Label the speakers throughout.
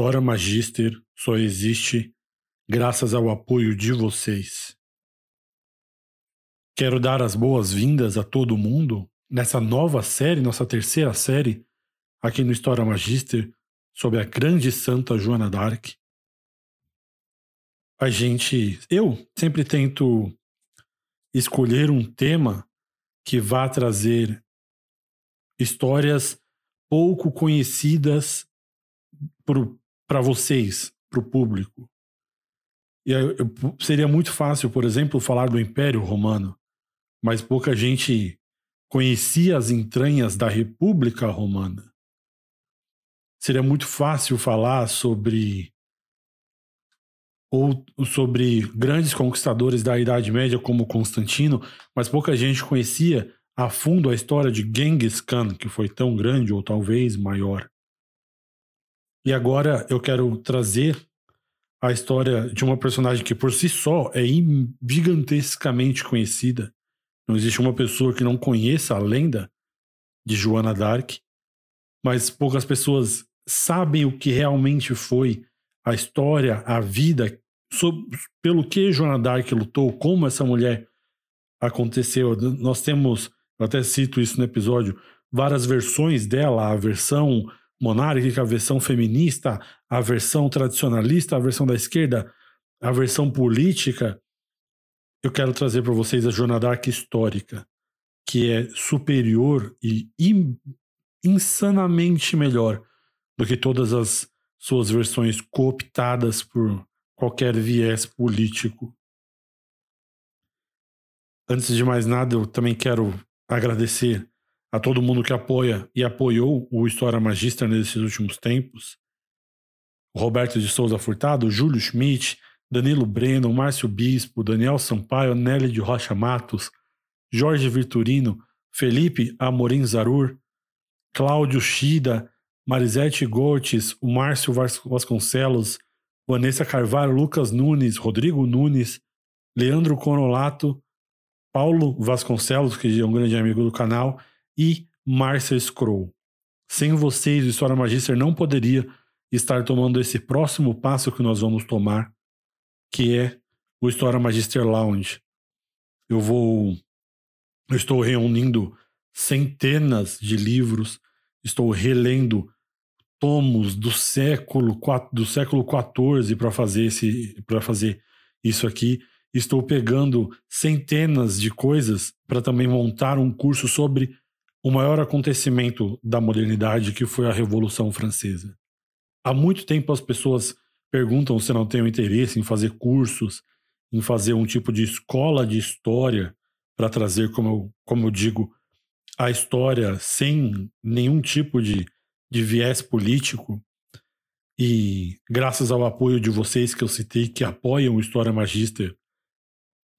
Speaker 1: História Magister só existe graças ao apoio de vocês. Quero dar as boas-vindas a todo mundo nessa nova série, nossa terceira série, aqui no História Magister, sobre a grande santa Joana d'Arc. A gente, eu sempre tento escolher um tema que vá trazer histórias pouco conhecidas para vocês, para o público. E eu, seria muito fácil, por exemplo, falar do Império Romano, mas pouca gente conhecia as entranhas da República Romana. Seria muito fácil falar sobre ou sobre grandes conquistadores da Idade Média como Constantino, mas pouca gente conhecia a fundo a história de Genghis Khan, que foi tão grande ou talvez maior. E agora eu quero trazer a história de uma personagem que por si só é gigantescamente conhecida. Não existe uma pessoa que não conheça a lenda de Joana d'Arc, mas poucas pessoas sabem o que realmente foi a história, a vida, sobre, pelo que Joana d'Arc lutou, como essa mulher aconteceu. Nós temos, eu até cito isso no episódio, várias versões dela, a versão monárquica, a versão feminista, a versão tradicionalista, a versão da esquerda, a versão política. Eu quero trazer para vocês a jornada d'Arc histórica, que é superior e insanamente melhor do que todas as suas versões cooptadas por qualquer viés político. Antes de mais nada, eu também quero agradecer a todo mundo que apoia e apoiou o História Magistra nesses últimos tempos. Roberto de Souza Furtado, Júlio Schmidt, Danilo Breno, Márcio Bispo, Daniel Sampaio, Nelly de Rocha Matos, Jorge Virturino, Felipe Amorim Zarur, Cláudio Shida, Marisete Gortes, o Márcio Vasconcelos, Vanessa Carvalho, Lucas Nunes, Rodrigo Nunes, Leandro Conolato, Paulo Vasconcelos, que é um grande amigo do canal, e Marcia Scroll. Sem vocês, o História Magister não poderia estar tomando esse próximo passo que nós vamos tomar, que é o História Magister Lounge. Eu vou. Eu estou reunindo centenas de livros, estou relendo tomos do século do século XIV para fazer esse para fazer isso aqui. Estou pegando centenas de coisas para também montar um curso sobre o maior acontecimento da modernidade, que foi a Revolução Francesa. Há muito tempo as pessoas perguntam se não tenho interesse em fazer cursos, em fazer um tipo de escola de história para trazer, como eu, como eu digo, a história sem nenhum tipo de, de viés político. E graças ao apoio de vocês que eu citei, que apoiam o História Magister,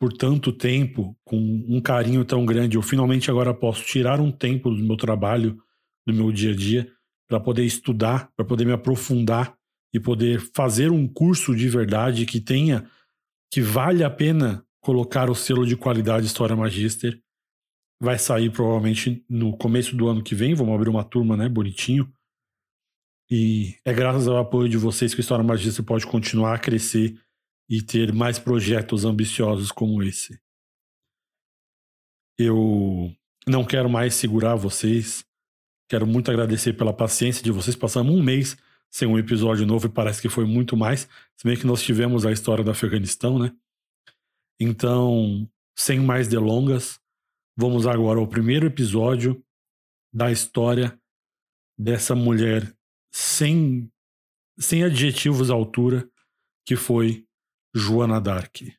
Speaker 1: por tanto tempo, com um carinho tão grande, eu finalmente agora posso tirar um tempo do meu trabalho, do meu dia a dia, para poder estudar, para poder me aprofundar e poder fazer um curso de verdade que tenha, que vale a pena colocar o selo de qualidade História Magister. Vai sair provavelmente no começo do ano que vem, vamos abrir uma turma, né, bonitinho. E é graças ao apoio de vocês que a História Magister pode continuar a crescer e ter mais projetos ambiciosos como esse. Eu não quero mais segurar vocês. Quero muito agradecer pela paciência de vocês. Passamos um mês sem um episódio novo e parece que foi muito mais. Se bem que nós tivemos a história do Afeganistão, né? Então, sem mais delongas, vamos agora ao primeiro episódio da história dessa mulher sem, sem adjetivos à altura, que foi Joana d'Arc.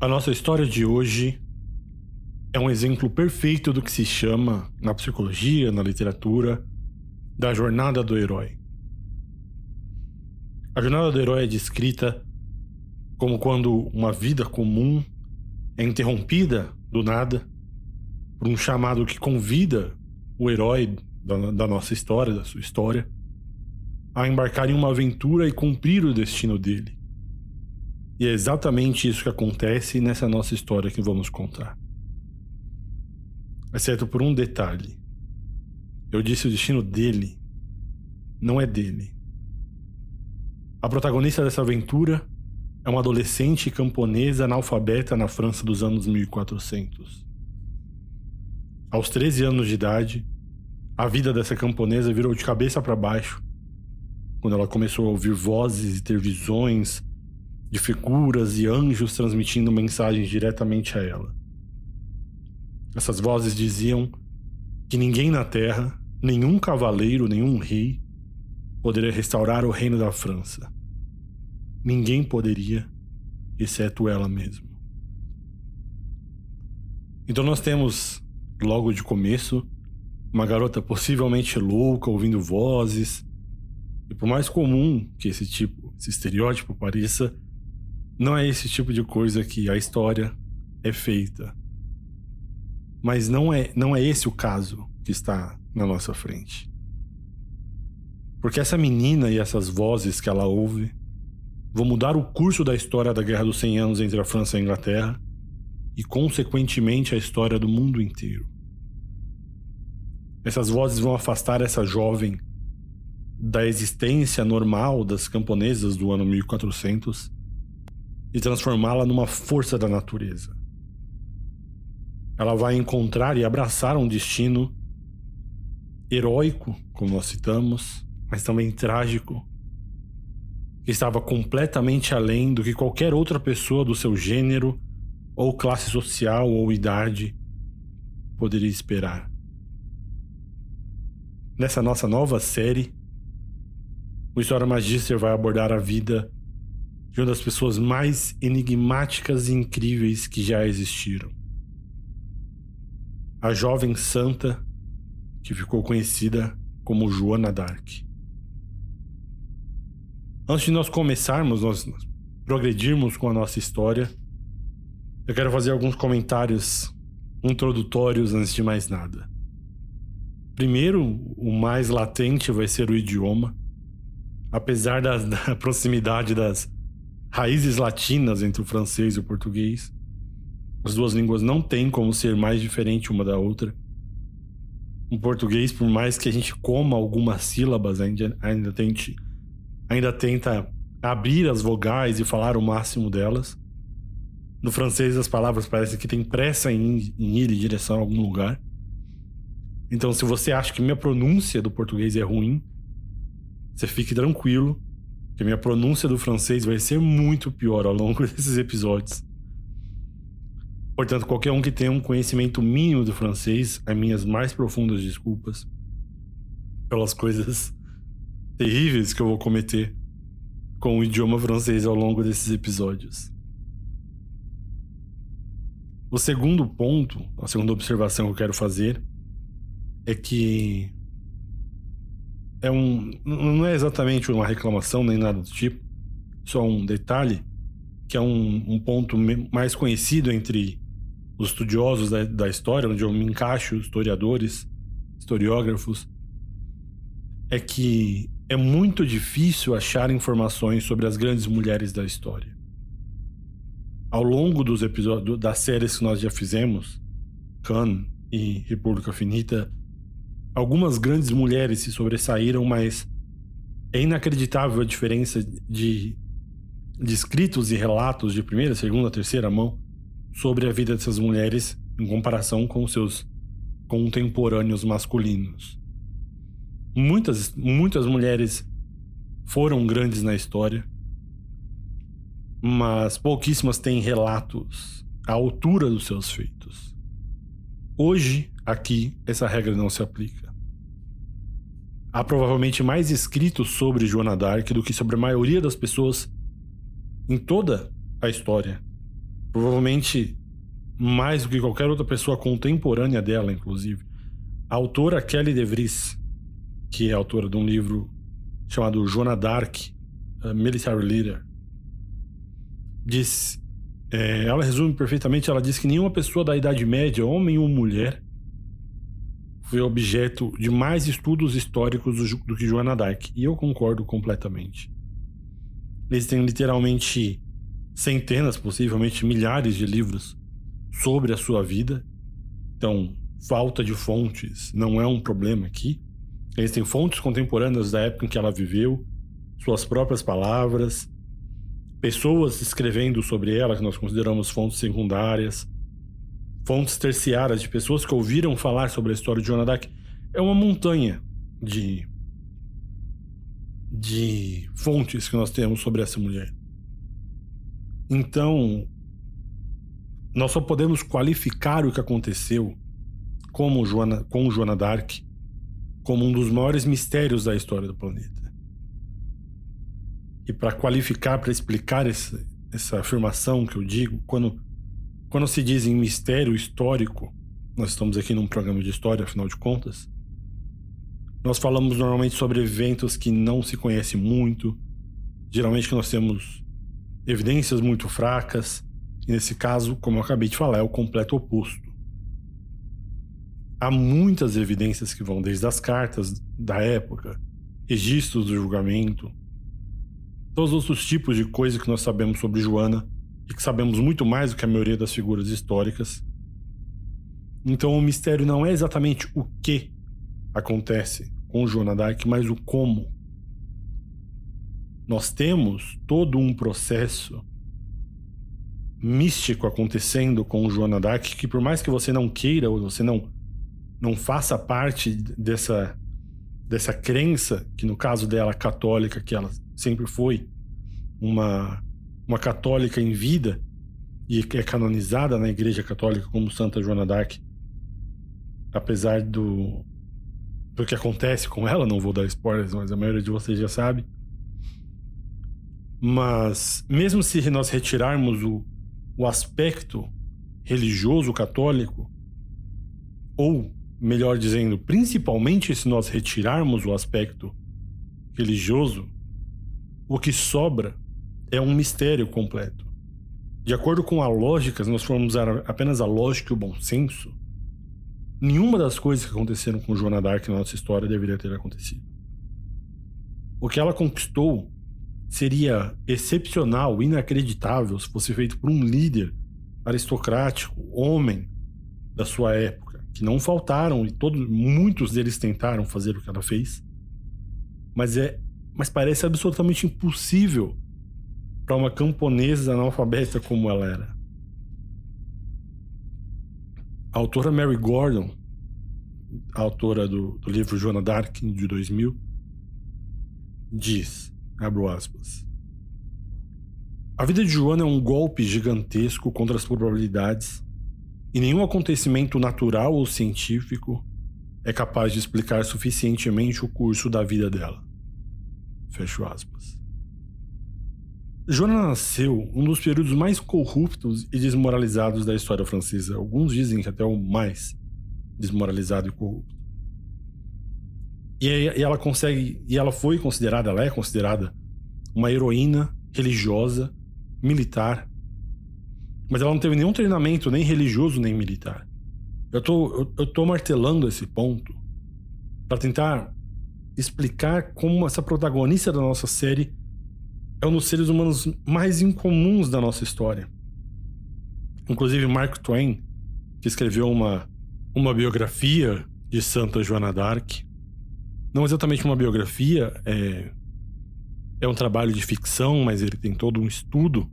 Speaker 1: A nossa história de hoje é um exemplo perfeito do que se chama, na psicologia, na literatura, da jornada do herói. A jornada do herói é descrita como quando uma vida comum é interrompida do nada por um chamado que convida o herói da, da nossa história, da sua história, a embarcar em uma aventura e cumprir o destino dele. E é exatamente isso que acontece nessa nossa história que vamos contar. Exceto por um detalhe. Eu disse o destino dele, não é dele. A protagonista dessa aventura é uma adolescente camponesa analfabeta na França dos anos 1400. Aos 13 anos de idade, a vida dessa camponesa virou de cabeça para baixo quando ela começou a ouvir vozes e ter visões de figuras e anjos transmitindo mensagens diretamente a ela. Essas vozes diziam que ninguém na terra, nenhum cavaleiro, nenhum rei, poderia restaurar o reino da França. Ninguém poderia, exceto ela mesma. Então nós temos, logo de começo, uma garota possivelmente louca, ouvindo vozes. E por mais comum que esse tipo, esse estereótipo pareça, não é esse tipo de coisa que a história é feita. Mas não é, não é esse o caso que está na nossa frente. Porque essa menina e essas vozes que ela ouve vão mudar o curso da história da Guerra dos 100 Anos entre a França e a Inglaterra e, consequentemente, a história do mundo inteiro. Essas vozes vão afastar essa jovem da existência normal das camponesas do ano 1400 e transformá-la numa força da natureza. Ela vai encontrar e abraçar um destino heróico, como nós citamos, mas também trágico, que estava completamente além do que qualquer outra pessoa do seu gênero, ou classe social, ou idade poderia esperar. Nessa nossa nova série, o História Magister vai abordar a vida de uma das pessoas mais enigmáticas e incríveis que já existiram. A jovem santa que ficou conhecida como Joana d'Arc. Antes de nós começarmos, nós progredirmos com a nossa história, eu quero fazer alguns comentários introdutórios antes de mais nada. Primeiro, o mais latente vai ser o idioma. Apesar da, da proximidade das raízes latinas entre o francês e o português, as duas línguas não têm como ser mais diferente uma da outra. O português, por mais que a gente coma algumas sílabas, ainda, ainda tente ainda tenta abrir as vogais e falar o máximo delas. No francês, as palavras parecem que tem pressa em, em ir em direção a algum lugar. Então, se você acha que minha pronúncia do português é ruim, você fique tranquilo, que minha pronúncia do francês vai ser muito pior ao longo desses episódios. Portanto, qualquer um que tenha um conhecimento mínimo do francês, as minhas mais profundas desculpas pelas coisas terríveis que eu vou cometer com o idioma francês ao longo desses episódios. O segundo ponto, a segunda observação que eu quero fazer é que é um não é exatamente uma reclamação nem nada do tipo, só um detalhe que é um, um ponto mais conhecido entre os estudiosos da, da história, onde eu me encaixo, historiadores, historiógrafos, é que é muito difícil achar informações sobre as grandes mulheres da história. Ao longo dos episódios das séries que nós já fizemos, Khan e República Finita, algumas grandes mulheres se sobressaíram, mas é inacreditável a diferença de, de escritos e relatos de primeira, segunda, terceira mão sobre a vida dessas mulheres em comparação com seus contemporâneos masculinos. Muitas, muitas mulheres foram grandes na história, mas pouquíssimas têm relatos à altura dos seus feitos. Hoje, aqui, essa regra não se aplica. Há provavelmente mais escritos sobre Joana d'Arc do que sobre a maioria das pessoas em toda a história. Provavelmente mais do que qualquer outra pessoa contemporânea dela, inclusive. A autora Kelly DeVries que é autora de um livro chamado Joana Dark, Military Leader, diz, é, ela resume perfeitamente, ela diz que nenhuma pessoa da Idade Média, homem ou mulher, foi objeto de mais estudos históricos do, do que Joana Dark. E eu concordo completamente. Existem literalmente centenas, possivelmente milhares de livros sobre a sua vida. Então, falta de fontes não é um problema aqui. Existem fontes contemporâneas da época em que ela viveu, suas próprias palavras, pessoas escrevendo sobre ela que nós consideramos fontes secundárias, fontes terciárias de pessoas que ouviram falar sobre a história de Joana Dark. É uma montanha de de fontes que nós temos sobre essa mulher. Então, nós só podemos qualificar o que aconteceu como Joana, com Joana Dark como um dos maiores mistérios da história do planeta. E para qualificar, para explicar essa, essa afirmação que eu digo, quando, quando se diz em mistério histórico, nós estamos aqui num programa de história, afinal de contas, nós falamos normalmente sobre eventos que não se conhece muito, geralmente que nós temos evidências muito fracas, e nesse caso, como eu acabei de falar, é o completo oposto. Há muitas evidências que vão desde as cartas da época, registros do julgamento, todos os outros tipos de coisas que nós sabemos sobre Joana e que sabemos muito mais do que a maioria das figuras históricas. Então o mistério não é exatamente o que acontece com Joana Dark, mas o como. Nós temos todo um processo místico acontecendo com Joana Dark que por mais que você não queira ou você não não faça parte dessa dessa crença que no caso dela católica que ela sempre foi uma, uma católica em vida e é canonizada na Igreja Católica como Santa Joana d'Arc, apesar do, do que acontece com ela, não vou dar spoilers, mas a maioria de vocês já sabe. Mas, mesmo se nós retirarmos o, o aspecto religioso católico, ou, melhor dizendo, principalmente se nós retirarmos o aspecto religioso, o que sobra é um mistério completo. De acordo com a lógica, se nós formos apenas a lógica e o bom senso, nenhuma das coisas que aconteceram com Joana Dark na nossa história deveria ter acontecido. O que ela conquistou seria excepcional, inacreditável, se fosse feito por um líder aristocrático, homem da sua época, que não faltaram e todos, muitos deles tentaram fazer o que ela fez. Mas é mas parece absolutamente impossível para uma camponesa analfabeta como ela era. A autora Mary Gordon, autora do, do livro Joana Dark de 2000, diz, abro aspas, a vida de Joana é um golpe gigantesco contra as probabilidades e nenhum acontecimento natural ou científico é capaz de explicar suficientemente o curso da vida dela. Fecho aspas. Joana nasceu um dos períodos mais corruptos e desmoralizados da história francesa. Alguns dizem que até o mais desmoralizado e corrupto. E, e ela consegue, e ela foi considerada, ela é considerada uma heroína religiosa, militar. Mas ela não teve nenhum treinamento, nem religioso, nem militar. Eu tô, eu, eu tô martelando esse ponto para tentar explicar como essa protagonista da nossa série é um dos seres humanos mais incomuns da nossa história. Inclusive, Mark Twain, que escreveu uma, uma biografia de Santa Joana d'Arc, não exatamente uma biografia, é, é um trabalho de ficção, mas ele tem todo um estudo,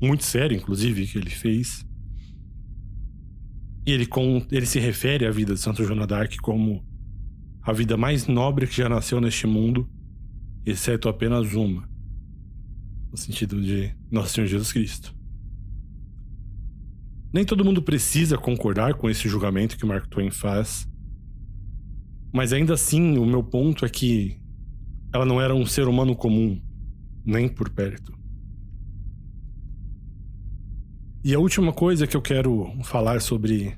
Speaker 1: muito sério, inclusive, que ele fez. E ele, com, ele se refere à vida de Santa Joana d'Arc como a vida mais nobre que já nasceu neste mundo, exceto apenas uma, no sentido de Nosso Senhor Jesus Cristo. Nem todo mundo precisa concordar com esse julgamento que Mark Twain faz, mas ainda assim o meu ponto é que ela não era um ser humano comum, nem por perto. E a última coisa que eu quero falar sobre,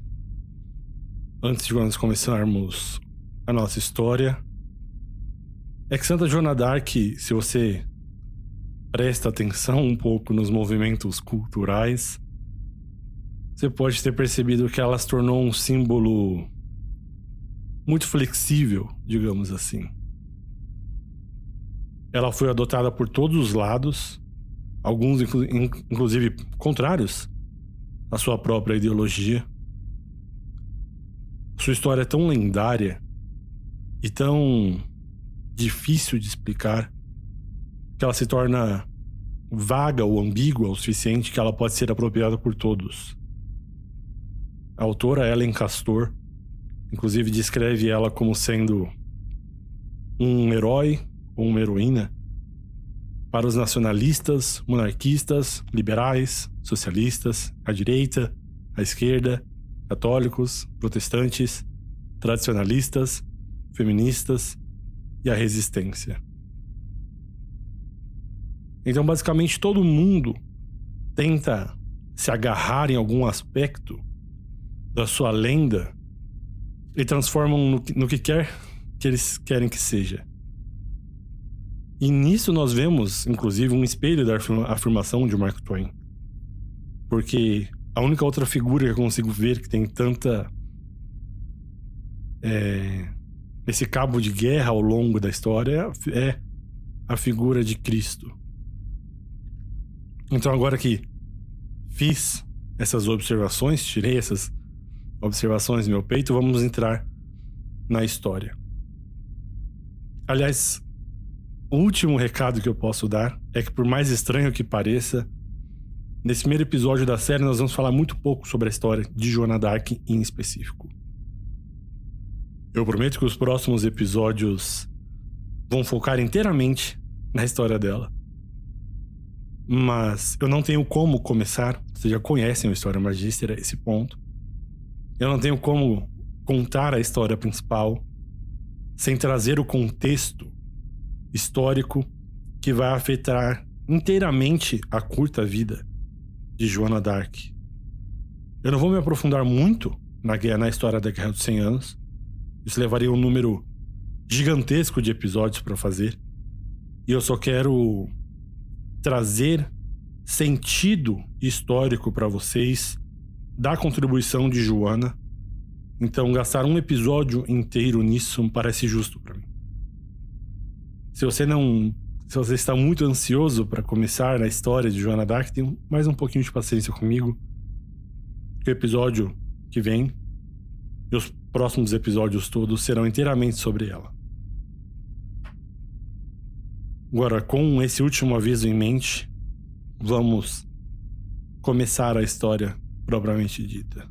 Speaker 1: antes de nós começarmos a nossa história é que Santa Joana d'Arc, se você presta atenção um pouco nos movimentos culturais, você pode ter percebido que ela se tornou um símbolo muito flexível, digamos assim. Ela foi adotada por todos os lados, alguns inclusive contrários à sua própria ideologia. Sua história é tão lendária e tão difícil de explicar que ela se torna vaga ou ambígua o suficiente que ela pode ser apropriada por todos. A autora Ellen Castor, inclusive, descreve ela como sendo um herói ou uma heroína para os nacionalistas, monarquistas, liberais, socialistas, a direita, a esquerda, católicos, protestantes, tradicionalistas, feministas e a resistência. Então, basicamente, todo mundo tenta se agarrar em algum aspecto da sua lenda e transformam no, no que quer que eles querem que seja. E nisso nós vemos, inclusive, um espelho da afirmação de Mark Twain. Porque a única outra figura que eu consigo ver que tem tanta. É, esse cabo de guerra ao longo da história é a figura de Cristo. Então, agora que fiz essas observações, tirei essas observações no meu peito, vamos entrar na história. Aliás, o último recado que eu posso dar é que, por mais estranho que pareça, nesse primeiro episódio da série nós vamos falar muito pouco sobre a história de Joana Dark em específico. Eu prometo que os próximos episódios vão focar inteiramente na história dela. Mas eu não tenho como começar. Vocês já conhecem a história Magister a esse ponto. Eu não tenho como contar a história principal sem trazer o contexto histórico que vai afetar inteiramente a curta vida de Joana Dark. Eu não vou me aprofundar muito na, guerra, na história da Guerra dos 100 Anos. Isso levaria um número gigantesco de episódios para fazer. E eu só quero trazer sentido histórico para vocês da contribuição de Joana. Então, gastar um episódio inteiro nisso parece justo para mim. Se você não. Se você está muito ansioso para começar na história de Joana Dark, tenha mais um pouquinho de paciência comigo. O episódio que vem e os próximos episódios todos serão inteiramente sobre ela. Agora, com esse último aviso em mente, vamos começar a história propriamente dita.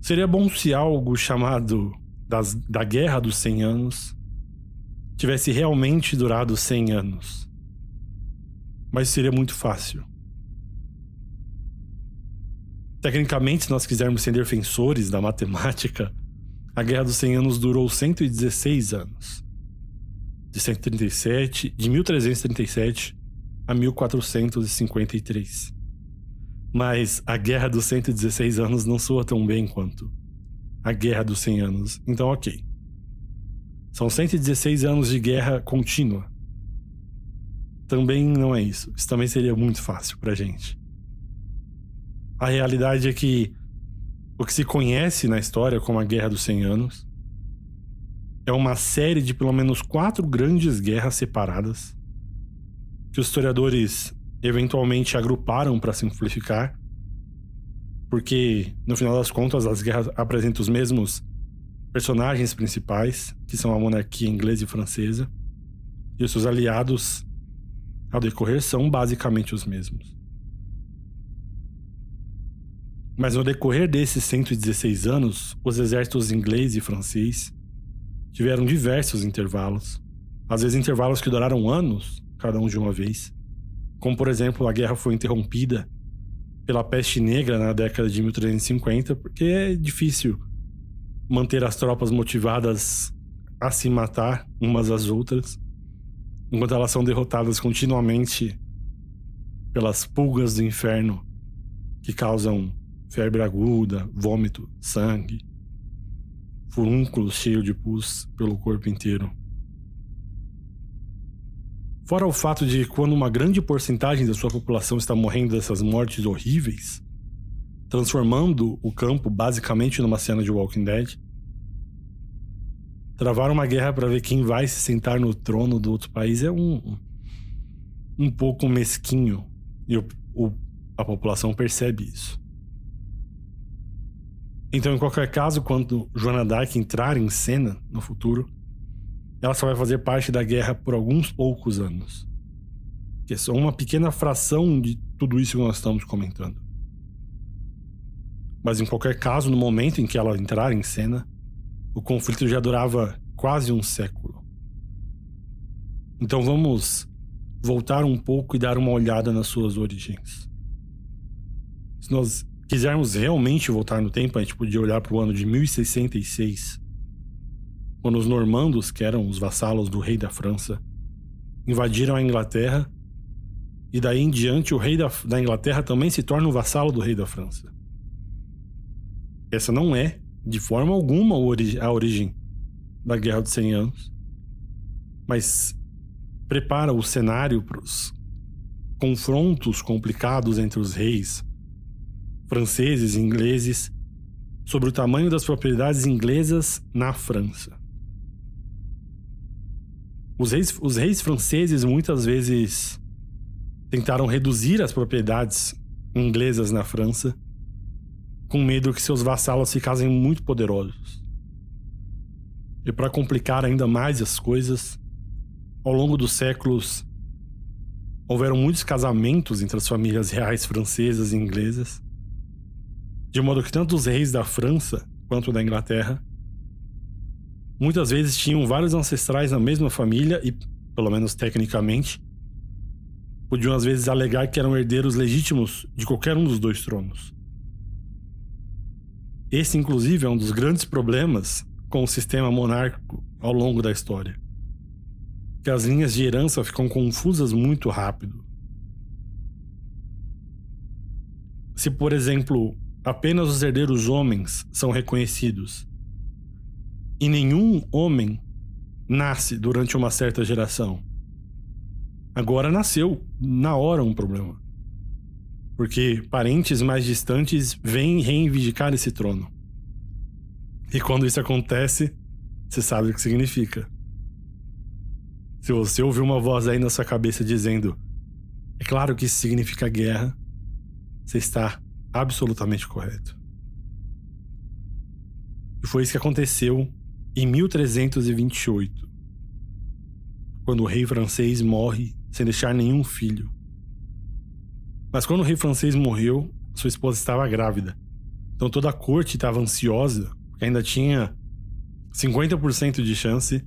Speaker 1: Seria bom se algo chamado das, da Guerra dos 100 Anos tivesse realmente durado 100 anos. Mas seria muito fácil. Tecnicamente, se nós quisermos ser defensores da matemática, a Guerra dos 100 Anos durou 116 anos. De 137, de 1337 a 1453. Mas a Guerra dos 116 anos não soa tão bem quanto a Guerra dos 100 Anos. Então, ok. São 116 anos de guerra contínua. Também não é isso. Isso também seria muito fácil pra gente. A realidade é que o que se conhece na história como a Guerra dos 100 Anos é uma série de pelo menos quatro grandes guerras separadas que os historiadores eventualmente agruparam para simplificar, porque no final das contas as guerras apresentam os mesmos personagens principais, que são a monarquia inglesa e francesa, e os seus aliados ao decorrer são basicamente os mesmos. Mas no decorrer desses 116 anos, os exércitos inglês e francês tiveram diversos intervalos, às vezes intervalos que duraram anos, cada um de uma vez. Como, por exemplo, a guerra foi interrompida pela peste negra na década de 1350, porque é difícil manter as tropas motivadas a se matar umas às outras, enquanto elas são derrotadas continuamente pelas pulgas do inferno que causam febre aguda, vômito, sangue, furúnculos cheios de pus pelo corpo inteiro. Fora o fato de quando uma grande porcentagem da sua população está morrendo dessas mortes horríveis, transformando o campo basicamente numa cena de Walking Dead. Travar uma guerra para ver quem vai se sentar no trono do outro país é um um pouco mesquinho e o, o, a população percebe isso. Então, em qualquer caso, quando Joana Dark entrar em cena no futuro, ela só vai fazer parte da guerra por alguns poucos anos. Que é só uma pequena fração de tudo isso que nós estamos comentando. Mas em qualquer caso, no momento em que ela entrar em cena, o conflito já durava quase um século. Então vamos voltar um pouco e dar uma olhada nas suas origens. Se nós quisermos realmente voltar no tempo, a gente podia olhar para o ano de 1066, quando os normandos, que eram os vassalos do rei da França, invadiram a Inglaterra, e daí em diante o rei da, da Inglaterra também se torna um vassalo do rei da França. Essa não é, de forma alguma, a origem da Guerra dos 100 Anos, mas prepara o cenário para os confrontos complicados entre os reis franceses e ingleses sobre o tamanho das propriedades inglesas na França. Os reis, os reis franceses muitas vezes tentaram reduzir as propriedades inglesas na França, com medo que seus vassalos ficassem muito poderosos. E para complicar ainda mais as coisas, ao longo dos séculos, houveram muitos casamentos entre as famílias reais francesas e inglesas, de modo que tanto os reis da França quanto da Inglaterra muitas vezes tinham vários ancestrais na mesma família e, pelo menos tecnicamente, podiam às vezes alegar que eram herdeiros legítimos de qualquer um dos dois tronos. Esse, inclusive, é um dos grandes problemas com o sistema monárquico ao longo da história. Que as linhas de herança ficam confusas muito rápido. Se, por exemplo, apenas os herdeiros homens são reconhecidos e nenhum homem nasce durante uma certa geração. Agora nasceu na hora um problema. Porque parentes mais distantes vêm reivindicar esse trono. E quando isso acontece, você sabe o que significa. Se você ouvir uma voz aí na sua cabeça dizendo: É claro que isso significa guerra, você está absolutamente correto. E foi isso que aconteceu em 1328, quando o rei francês morre sem deixar nenhum filho. Mas quando o rei francês morreu, sua esposa estava grávida. Então toda a corte estava ansiosa, porque ainda tinha 50% de chance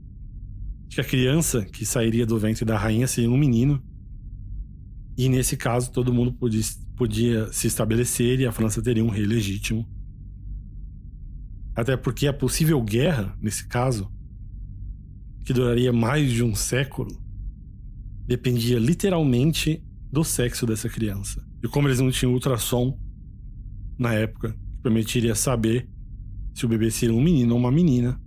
Speaker 1: de que a criança que sairia do ventre da rainha seria um menino. E nesse caso, todo mundo podia, podia se estabelecer e a França teria um rei legítimo até porque a possível guerra, nesse caso, que duraria mais de um século, dependia literalmente do sexo dessa criança. E como eles não tinham ultrassom na época, que permitiria saber se o bebê seria um menino ou uma menina,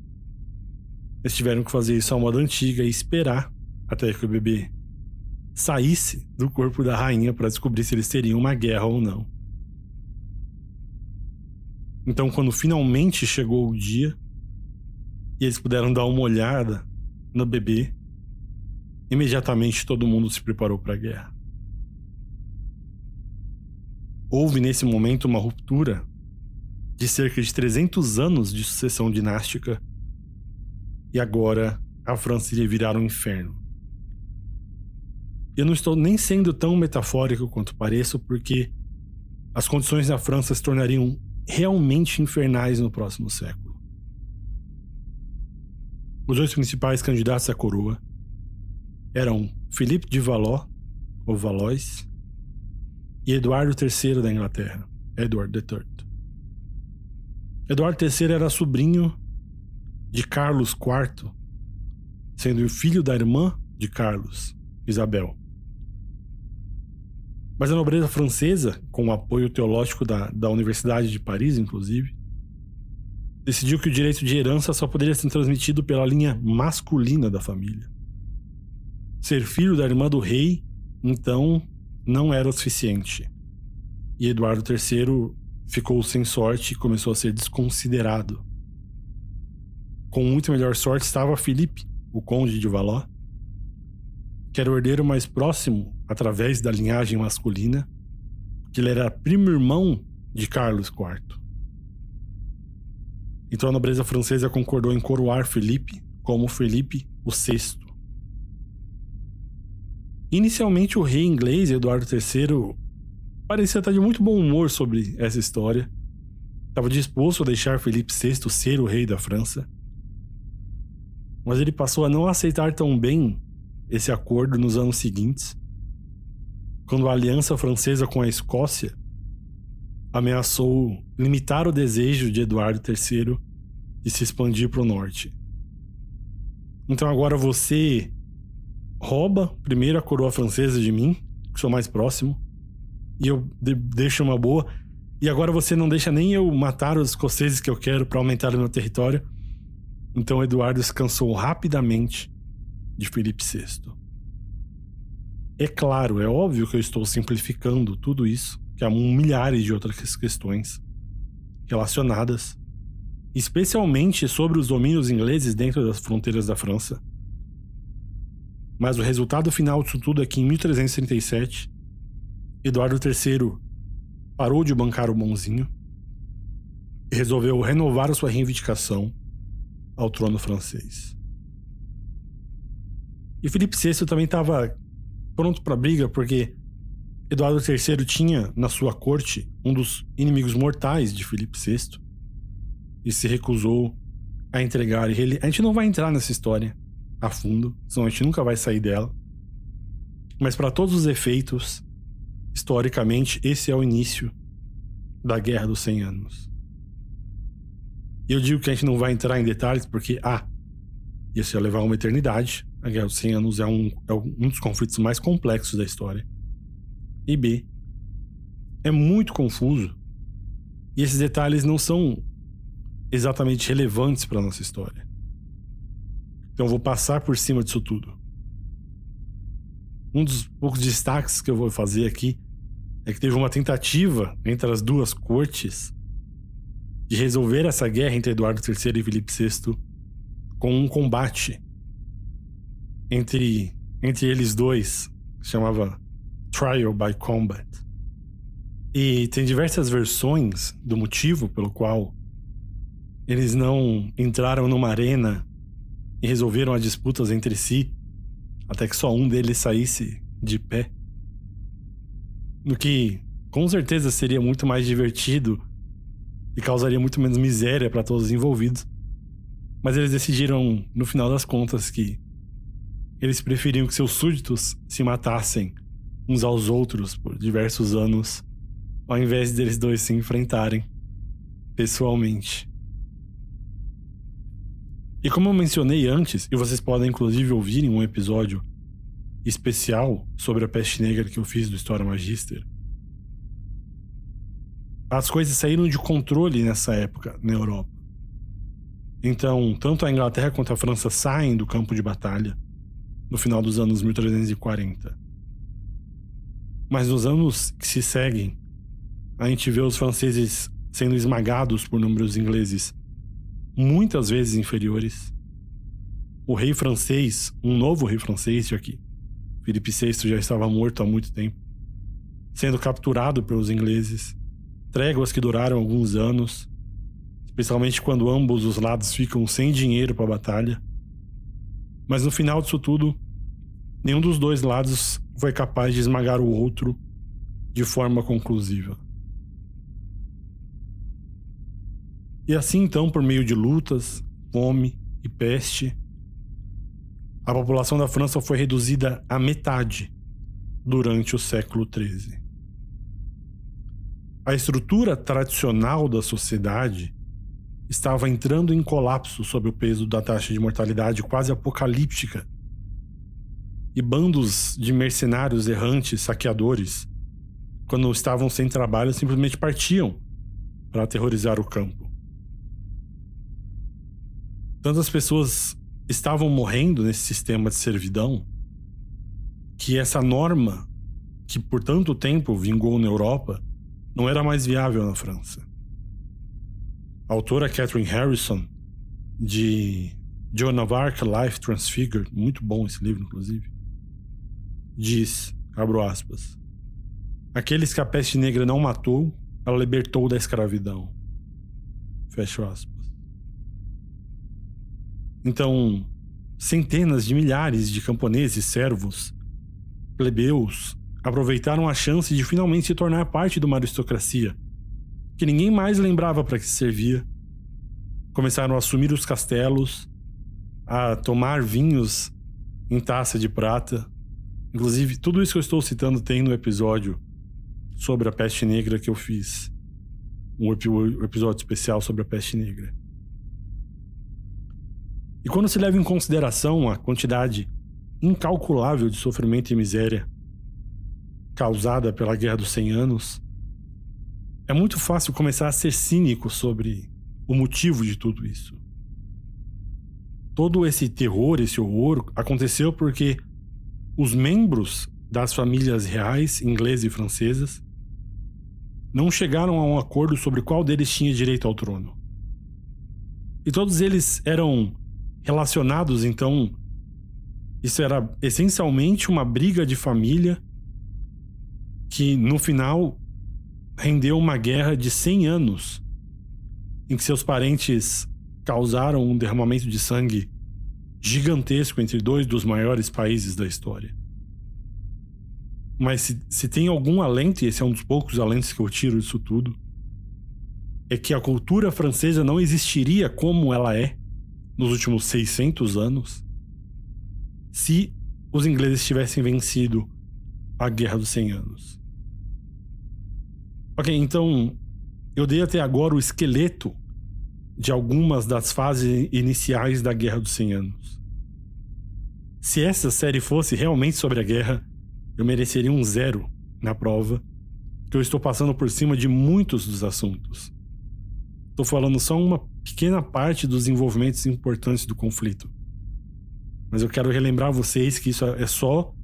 Speaker 1: eles tiveram que fazer isso à moda antiga e esperar até que o bebê saísse do corpo da rainha para descobrir se eles teriam uma guerra ou não. Então, quando finalmente chegou o dia e eles puderam dar uma olhada no bebê, imediatamente todo mundo se preparou para a guerra. Houve nesse momento uma ruptura de cerca de 300 anos de sucessão dinástica e agora a França iria virar um inferno. Eu não estou nem sendo tão metafórico quanto pareço, porque as condições da França se tornariam realmente infernais no próximo século. Os dois principais candidatos à coroa eram Philippe de Valois, ou Valois, e Eduardo III da Inglaterra, Edward III. Eduardo III era sobrinho de Carlos IV, sendo filho da irmã de Carlos, Isabel. Mas a nobreza francesa, com o apoio teológico da, da Universidade de Paris, inclusive, decidiu que o direito de herança só poderia ser transmitido pela linha masculina da família. Ser filho da irmã do rei, então, não era o suficiente. E Eduardo III ficou sem sorte e começou a ser desconsiderado. Com muito melhor sorte estava Felipe, o conde de Való, que era o herdeiro mais próximo através da linhagem masculina, que ele era primo irmão de Carlos IV. Então a nobreza francesa concordou em coroar Felipe como Felipe VI. Inicialmente, o rei inglês Eduardo III parecia estar de muito bom humor sobre essa história. Estava disposto a deixar Felipe VI ser o rei da França. Mas ele passou a não aceitar tão bem esse acordo nos anos seguintes, quando a aliança francesa com a Escócia ameaçou limitar o desejo de Eduardo III de se expandir para o norte. Então agora você rouba primeiro a coroa francesa de mim, que sou mais próximo, e eu de deixo uma boa. E agora você não deixa nem eu matar os escoceses que eu quero para aumentar o meu território. Então Eduardo se cansou rapidamente de Felipe VI. É claro, é óbvio que eu estou simplificando tudo isso, que há milhares de outras questões relacionadas, especialmente sobre os domínios ingleses dentro das fronteiras da França. Mas o resultado final disso tudo é que em 1337, Eduardo III parou de bancar o bonzinho e resolveu renovar sua reivindicação ao trono francês. E Felipe VI também estava pronto para briga porque Eduardo III tinha na sua corte um dos inimigos mortais de Felipe VI e se recusou a entregar ele. A gente não vai entrar nessa história, a fundo, senão a gente nunca vai sair dela. Mas para todos os efeitos, historicamente, esse é o início da Guerra dos 100 Anos. E eu digo que a gente não vai entrar em detalhes porque, A, isso ia levar uma eternidade. A Guerra dos 100 Anos é um, é um dos conflitos mais complexos da história. E B, é muito confuso. E esses detalhes não são exatamente relevantes para nossa história. Então eu vou passar por cima disso tudo. Um dos poucos destaques que eu vou fazer aqui é que teve uma tentativa entre as duas cortes de resolver essa guerra entre Eduardo III e Filipe VI com um combate entre, entre eles dois, chamava Trial by Combat. E tem diversas versões do motivo pelo qual eles não entraram numa arena e resolveram as disputas entre si, até que só um deles saísse de pé. No que com certeza seria muito mais divertido e causaria muito menos miséria para todos os envolvidos. Mas eles decidiram, no final das contas, que eles preferiam que seus súditos se matassem uns aos outros por diversos anos, ao invés deles dois se enfrentarem pessoalmente. E como eu mencionei antes, e vocês podem inclusive ouvir em um episódio especial sobre a peste negra que eu fiz do História Magister, as coisas saíram de controle nessa época na Europa. Então, tanto a Inglaterra quanto a França saem do campo de batalha no final dos anos 1340. Mas nos anos que se seguem, a gente vê os franceses sendo esmagados por números ingleses muitas vezes inferiores. O rei francês, um novo rei francês, já que Felipe VI já estava morto há muito tempo, sendo capturado pelos ingleses, tréguas que duraram alguns anos, especialmente quando ambos os lados ficam sem dinheiro para a batalha. Mas no final disso tudo, nenhum dos dois lados foi capaz de esmagar o outro de forma conclusiva. E assim então, por meio de lutas, fome e peste, a população da França foi reduzida à metade durante o século XIII. A estrutura tradicional da sociedade estava entrando em colapso sob o peso da taxa de mortalidade quase apocalíptica. E bandos de mercenários errantes, saqueadores, quando estavam sem trabalho, simplesmente partiam para aterrorizar o campo tantas pessoas estavam morrendo nesse sistema de servidão que essa norma que por tanto tempo vingou na Europa não era mais viável na França. A autora Catherine Harrison, de Joan of Arc Life Transfigured, muito bom esse livro, inclusive, diz, abro aspas, aqueles que a peste negra não matou, ela libertou da escravidão. Fecho aspas. Então, centenas de milhares de camponeses, servos, plebeus, aproveitaram a chance de finalmente se tornar parte de uma aristocracia que ninguém mais lembrava para que servia. Começaram a assumir os castelos, a tomar vinhos em taça de prata. Inclusive, tudo isso que eu estou citando tem no episódio sobre a peste negra que eu fiz. Um episódio especial sobre a peste negra. E quando se leva em consideração a quantidade incalculável de sofrimento e miséria causada pela Guerra dos 100 Anos, é muito fácil começar a ser cínico sobre o motivo de tudo isso. Todo esse terror, esse horror, aconteceu porque os membros das famílias reais, inglesas e francesas, não chegaram a um acordo sobre qual deles tinha direito ao trono. E todos eles eram relacionados, então. Isso era essencialmente uma briga de família que, no final, rendeu uma guerra de 100 anos em que seus parentes causaram um derramamento de sangue gigantesco entre dois dos maiores países da história. Mas se, se tem algum alento, e esse é um dos poucos alentos que eu tiro disso tudo, é que a cultura francesa não existiria como ela é nos últimos 600 anos se os ingleses tivessem vencido a Guerra dos 100 Anos. Ok, então eu dei até agora o esqueleto de algumas das fases iniciais da Guerra dos 100 Anos. Se essa série fosse realmente sobre a guerra, eu mereceria um zero na prova, que eu estou passando por cima de muitos dos assuntos. Estou falando só uma pequena parte dos envolvimentos importantes do conflito. Mas eu quero relembrar vocês que isso é só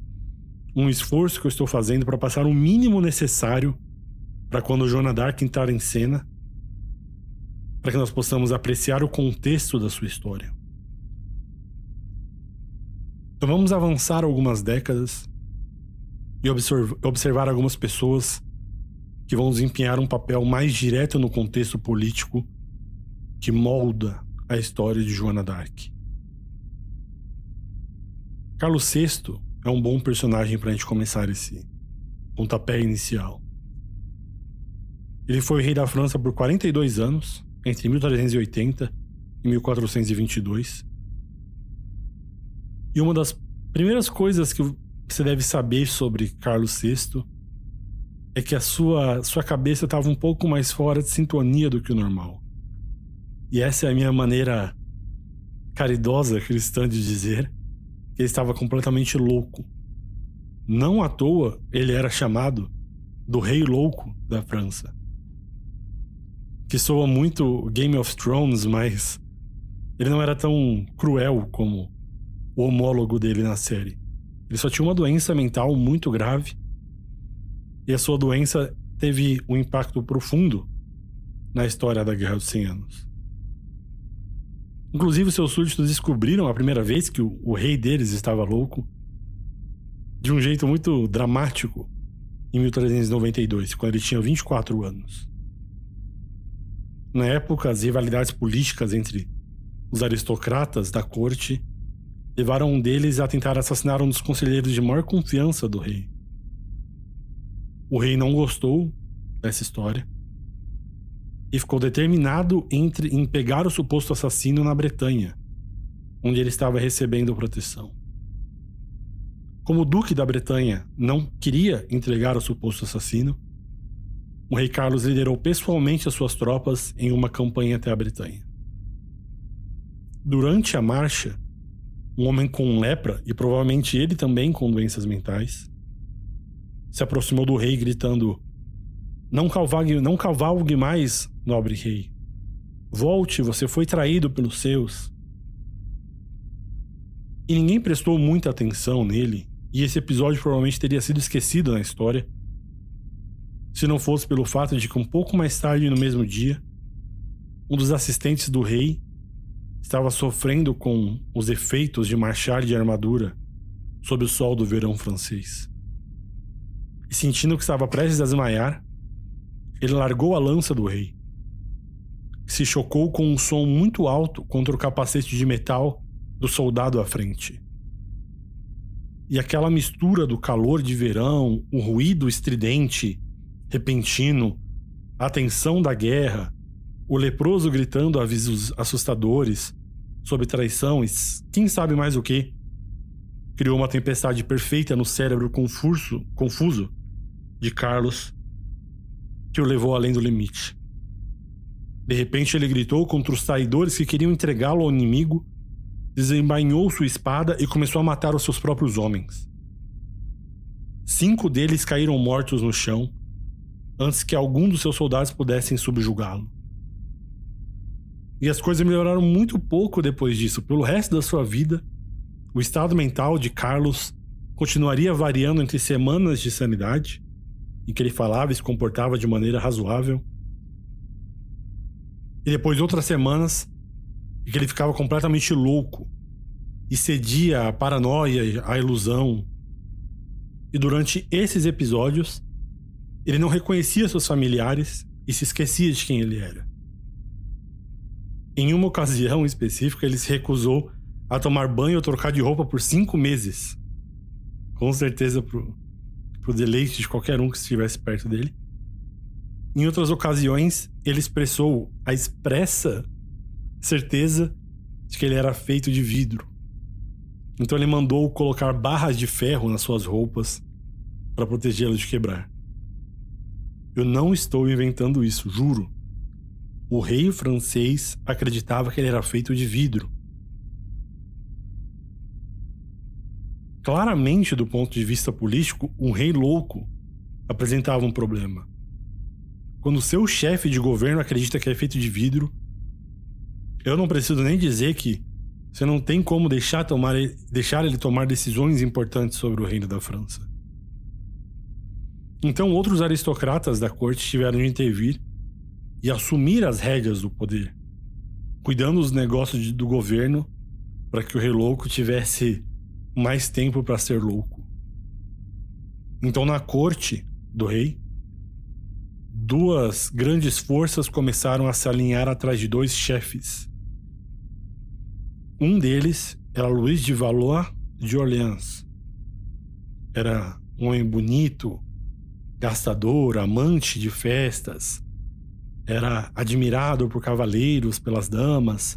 Speaker 1: um esforço que eu estou fazendo para passar o mínimo necessário para quando Joana Dark entrar em cena, para que nós possamos apreciar o contexto da sua história. Então vamos avançar algumas décadas e observar algumas pessoas que vão desempenhar um papel mais direto no contexto político que molda a história de Joana d'Arc. Carlos VI é um bom personagem para a gente começar esse pontapé inicial. Ele foi rei da França por 42 anos, entre 1380 e 1422. E uma das primeiras coisas que você deve saber sobre Carlos VI é que a sua, sua cabeça estava um pouco mais fora de sintonia do que o normal. E essa é a minha maneira caridosa cristã de dizer que ele estava completamente louco. Não à toa ele era chamado do Rei Louco da França. Que soa muito Game of Thrones, mas ele não era tão cruel como o homólogo dele na série. Ele só tinha uma doença mental muito grave e a sua doença teve um impacto profundo na história da Guerra dos 100 Anos. Inclusive, seus súditos descobriram a primeira vez que o, o rei deles estava louco de um jeito muito dramático em 1392, quando ele tinha 24 anos. Na época, as rivalidades políticas entre os aristocratas da corte levaram um deles a tentar assassinar um dos conselheiros de maior confiança do rei. O rei não gostou dessa história e ficou determinado entre, em pegar o suposto assassino na Bretanha, onde ele estava recebendo proteção. Como o duque da Bretanha não queria entregar o suposto assassino, o rei Carlos liderou pessoalmente as suas tropas em uma campanha até a Bretanha. Durante a marcha, um homem com lepra, e provavelmente ele também com doenças mentais, se aproximou do rei gritando: Não cavalgue, não cavalgue mais, nobre rei. Volte, você foi traído pelos seus. E ninguém prestou muita atenção nele, e esse episódio provavelmente teria sido esquecido na história. Se não fosse pelo fato de que um pouco mais tarde no mesmo dia, um dos assistentes do rei estava sofrendo com os efeitos de marchar de armadura sob o sol do verão francês. E sentindo que estava prestes a desmaiar, ele largou a lança do rei. Se chocou com um som muito alto contra o capacete de metal do soldado à frente. E aquela mistura do calor de verão, o ruído estridente, repentino, a tensão da guerra, o leproso gritando avisos assustadores sobre traição e quem sabe mais o que, criou uma tempestade perfeita no cérebro confuso, confuso de Carlos, que o levou além do limite. De repente ele gritou contra os traidores que queriam entregá-lo ao inimigo, desembainhou sua espada e começou a matar os seus próprios homens. Cinco deles caíram mortos no chão antes que algum dos seus soldados pudessem subjugá-lo. E as coisas melhoraram muito pouco depois disso. Pelo resto da sua vida, o estado mental de Carlos continuaria variando entre semanas de sanidade, em que ele falava e se comportava de maneira razoável, e depois outras semanas em que ele ficava completamente louco e cedia à paranoia, à ilusão. E durante esses episódios, ele não reconhecia seus familiares e se esquecia de quem ele era. Em uma ocasião específica, ele se recusou a tomar banho ou trocar de roupa por cinco meses. Com certeza pro, pro deleite de qualquer um que estivesse perto dele. Em outras ocasiões, ele expressou a expressa certeza de que ele era feito de vidro. Então ele mandou colocar barras de ferro nas suas roupas para protegê-lo de quebrar. Eu não estou inventando isso, juro. O rei francês acreditava que ele era feito de vidro. Claramente, do ponto de vista político, um rei louco apresentava um problema. Quando seu chefe de governo acredita que é feito de vidro, eu não preciso nem dizer que você não tem como deixar, tomar, deixar ele tomar decisões importantes sobre o reino da França. Então, outros aristocratas da corte tiveram de intervir e assumir as rédeas do poder, cuidando dos negócios do governo para que o rei louco tivesse mais tempo para ser louco. Então, na corte do rei, duas grandes forças começaram a se alinhar atrás de dois chefes. Um deles era Luís de Valois de Orleans. Era um homem bonito, gastador, amante de festas, era admirado por cavaleiros, pelas damas,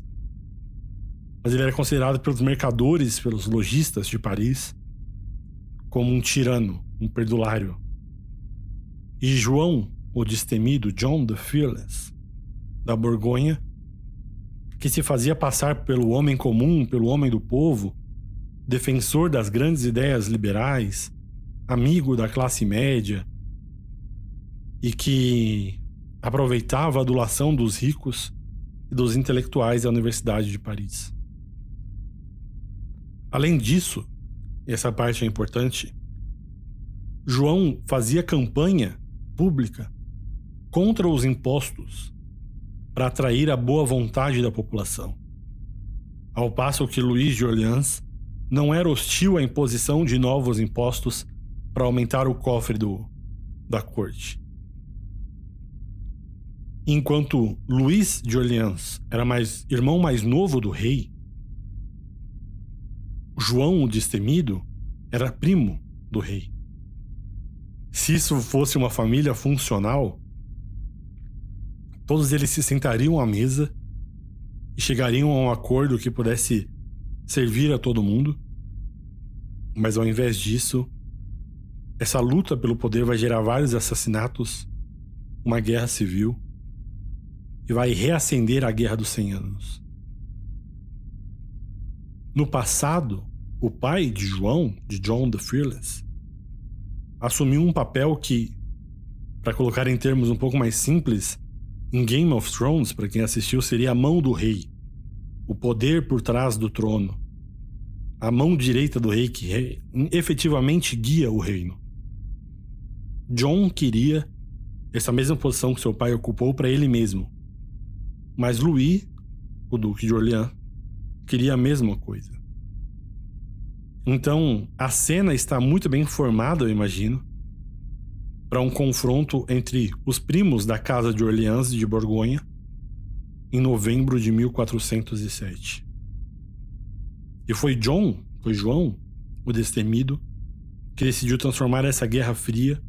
Speaker 1: mas ele era considerado pelos mercadores, pelos lojistas de Paris, como um tirano, um perdulário. E João, o destemido John the Fearless, da Borgonha, que se fazia passar pelo homem comum, pelo homem do povo, defensor das grandes ideias liberais, amigo da classe média, e que aproveitava a adulação dos ricos e dos intelectuais da Universidade de Paris. Além disso, e essa parte é importante, João fazia campanha pública contra os impostos para atrair a boa vontade da população. Ao passo que Luís de Orleans não era hostil à imposição de novos impostos para aumentar o cofre do, da corte. Enquanto Luís de Orleans era mais irmão mais novo do rei, João o Destemido era primo do rei. Se isso fosse uma família funcional, todos eles se sentariam à mesa e chegariam a um acordo que pudesse servir a todo mundo. Mas ao invés disso, essa luta pelo poder vai gerar vários assassinatos, uma guerra civil e vai reacender a Guerra dos 100 Anos. No passado, o pai de João, de John the Fearless, assumiu um papel que, para colocar em termos um pouco mais simples, em Game of Thrones, para quem assistiu, seria a mão do rei, o poder por trás do trono, a mão direita do rei que efetivamente guia o reino. John queria essa mesma posição que seu pai ocupou para ele mesmo. Mas Louis, o Duque de Orleans, queria a mesma coisa. Então, a cena está muito bem formada, eu imagino, para um confronto entre os primos da Casa de Orleans e de Borgonha em novembro de 1407. E foi John, foi João, o destemido, que decidiu transformar essa guerra fria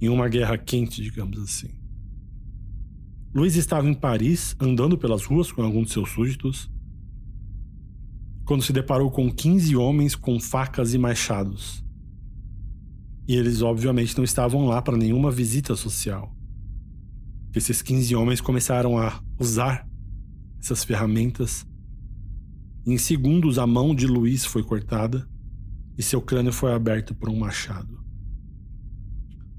Speaker 1: em uma guerra quente, digamos assim. Luiz estava em Paris, andando pelas ruas com alguns de seus súditos, quando se deparou com 15 homens com facas e machados. E eles, obviamente, não estavam lá para nenhuma visita social. Esses 15 homens começaram a usar essas ferramentas. Em segundos, a mão de Luiz foi cortada e seu crânio foi aberto por um machado.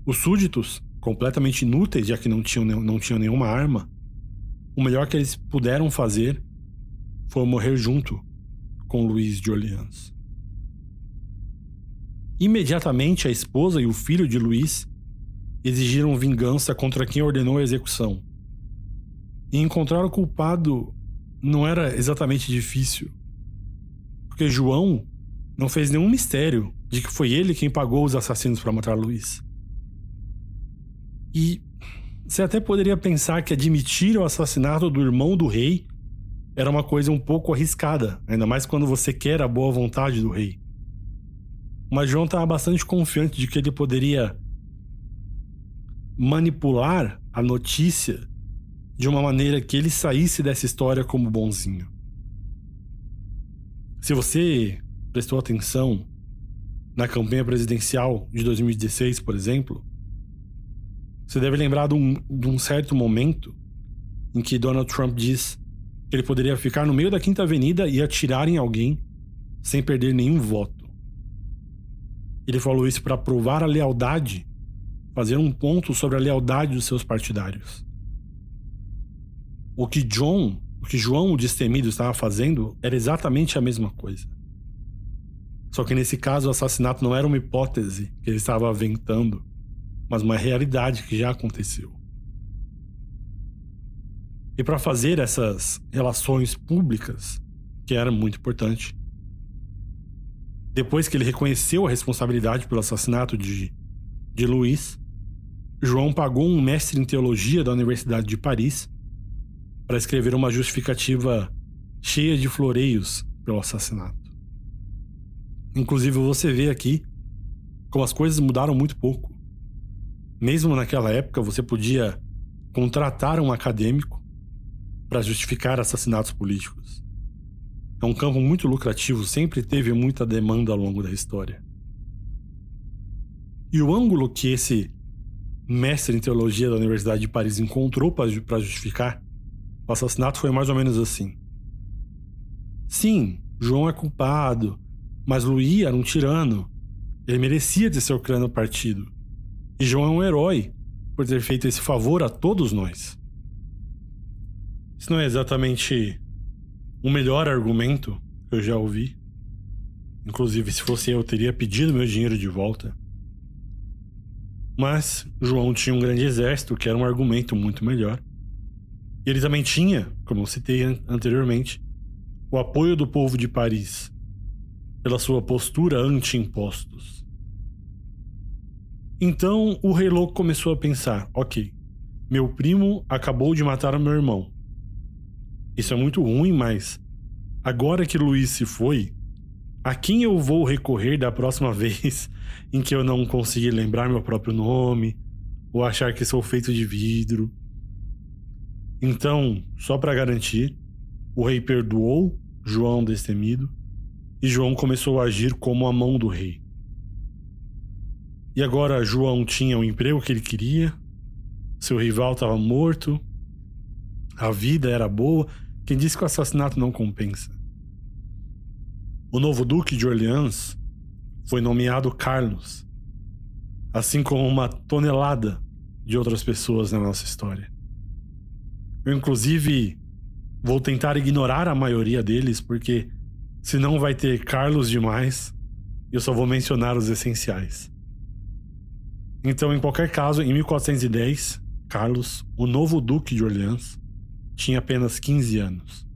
Speaker 1: Os súditos, completamente inúteis, já que não tinham, não tinham nenhuma arma, o melhor que eles puderam fazer foi morrer junto com Luiz de Orleans. Imediatamente, a esposa e o filho de Luiz exigiram vingança contra quem ordenou a execução. E encontrar o culpado não era exatamente difícil, porque João não fez nenhum mistério de que foi ele quem pagou os assassinos para matar Luiz. E você até poderia pensar que admitir o assassinato do irmão do rei era uma coisa um pouco arriscada, ainda mais quando você quer a boa vontade do rei. Mas João estava bastante confiante de que ele poderia manipular a notícia de uma maneira que ele saísse dessa história como bonzinho. Se você prestou atenção na campanha presidencial de 2016, por exemplo, você deve lembrar de um, de um certo momento em que Donald Trump diz que ele poderia ficar no meio da Quinta Avenida e atirar em alguém sem perder nenhum voto. Ele falou isso para provar a lealdade, fazer um ponto sobre a lealdade dos seus partidários. O que John, o que João o destemido estava fazendo era exatamente a mesma coisa. Só que nesse caso o assassinato não era uma hipótese que ele estava aventando, mas uma realidade que já aconteceu. E para fazer essas relações públicas, que era muito importante, depois que ele reconheceu a responsabilidade pelo assassinato de, de Luiz, João pagou um mestre em teologia da Universidade de Paris para escrever uma justificativa cheia de floreios pelo assassinato. Inclusive, você vê aqui como as coisas mudaram muito pouco. Mesmo naquela época, você podia contratar um acadêmico para justificar assassinatos políticos. É um campo muito lucrativo, sempre teve muita demanda ao longo da história. E o ângulo que esse mestre em teologia da Universidade de Paris encontrou para justificar o assassinato foi mais ou menos assim. Sim, João é culpado, mas Luí era um tirano. Ele merecia ter seu crânio partido. E João é um herói por ter feito esse favor a todos nós. Isso não é exatamente o melhor argumento que eu já ouvi. Inclusive, se fosse eu, teria pedido meu dinheiro de volta. Mas João tinha um grande exército, que era um argumento muito melhor. E ele também tinha, como eu citei anteriormente, o apoio do povo de Paris pela sua postura anti-impostos. Então o rei louco começou a pensar: ok, meu primo acabou de matar o meu irmão. Isso é muito ruim, mas agora que Luiz se foi, a quem eu vou recorrer da próxima vez em que eu não conseguir lembrar meu próprio nome ou achar que sou feito de vidro? Então, só para garantir, o rei perdoou João destemido e João começou a agir como a mão do rei. E agora João tinha o emprego que ele queria, seu rival estava morto, a vida era boa quem disse que o assassinato não compensa? O novo Duque de Orleans foi nomeado Carlos, assim como uma tonelada de outras pessoas na nossa história. Eu, inclusive, vou tentar ignorar a maioria deles, porque senão vai ter Carlos demais e eu só vou mencionar os essenciais. Então, em qualquer caso, em 1410, Carlos, o novo Duque de Orleans, tinha apenas 15 anos.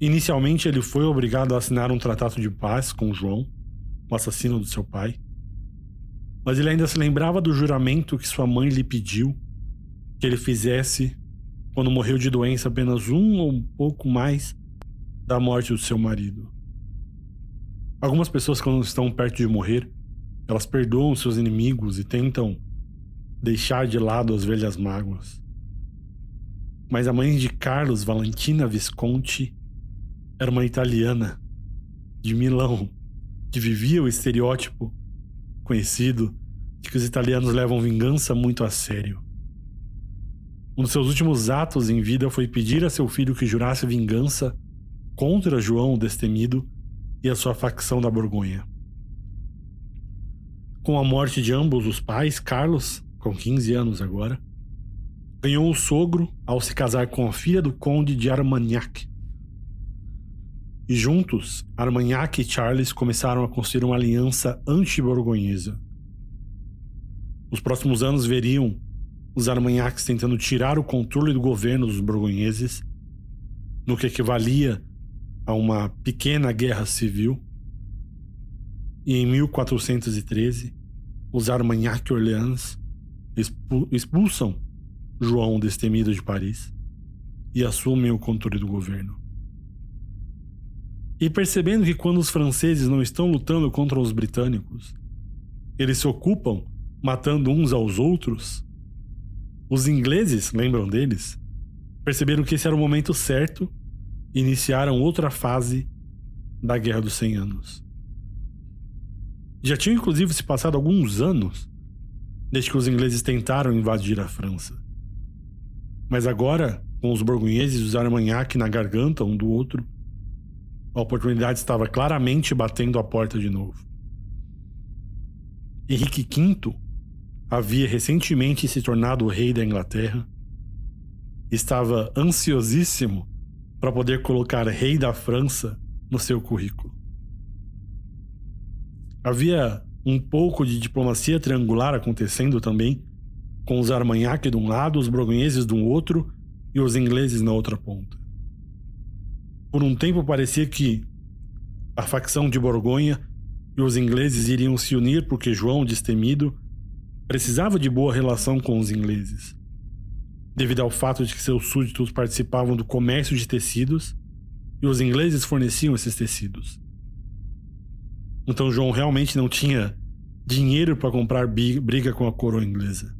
Speaker 1: Inicialmente, ele foi obrigado a assinar um tratado de paz com João, o assassino do seu pai, mas ele ainda se lembrava do juramento que sua mãe lhe pediu que ele fizesse quando morreu de doença apenas um ou um pouco mais da morte do seu marido. Algumas pessoas, quando estão perto de morrer, elas perdoam seus inimigos e tentam deixar de lado as velhas mágoas. Mas a mãe de Carlos, Valentina Visconti, era uma italiana de Milão que vivia o estereótipo conhecido de que os italianos levam vingança muito a sério. Um dos seus últimos atos em vida foi pedir a seu filho que jurasse vingança contra João o Destemido e a sua facção da Borgonha. Com a morte de ambos os pais, Carlos, com 15 anos agora, ganhou o sogro ao se casar com a filha do conde de Armagnac. E juntos, Armagnac e Charles começaram a construir uma aliança anti-borgonhesa. Os próximos anos veriam os Armagnacs tentando tirar o controle do governo dos borgonheses, no que equivalia a uma pequena guerra civil. E em 1413, os Armagnac Orleans expulsam João Destemido de Paris e assumem o controle do governo. E percebendo que quando os franceses não estão lutando contra os britânicos, eles se ocupam matando uns aos outros, os ingleses, lembram deles? Perceberam que esse era o momento certo e iniciaram outra fase da Guerra dos Cem Anos. Já tinham inclusive se passado alguns anos desde que os ingleses tentaram invadir a França. Mas agora, com os borgonheses os Armagnac na garganta um do outro, a oportunidade estava claramente batendo a porta de novo. Henrique V havia recentemente se tornado o rei da Inglaterra, estava ansiosíssimo para poder colocar rei da França no seu currículo. Havia um pouco de diplomacia triangular acontecendo também, com os Armagnac de um lado, os Borgonheses do outro e os ingleses na outra ponta. Por um tempo parecia que a facção de Borgonha e os ingleses iriam se unir porque João, destemido, precisava de boa relação com os ingleses, devido ao fato de que seus súditos participavam do comércio de tecidos e os ingleses forneciam esses tecidos. Então João realmente não tinha dinheiro para comprar briga com a coroa inglesa.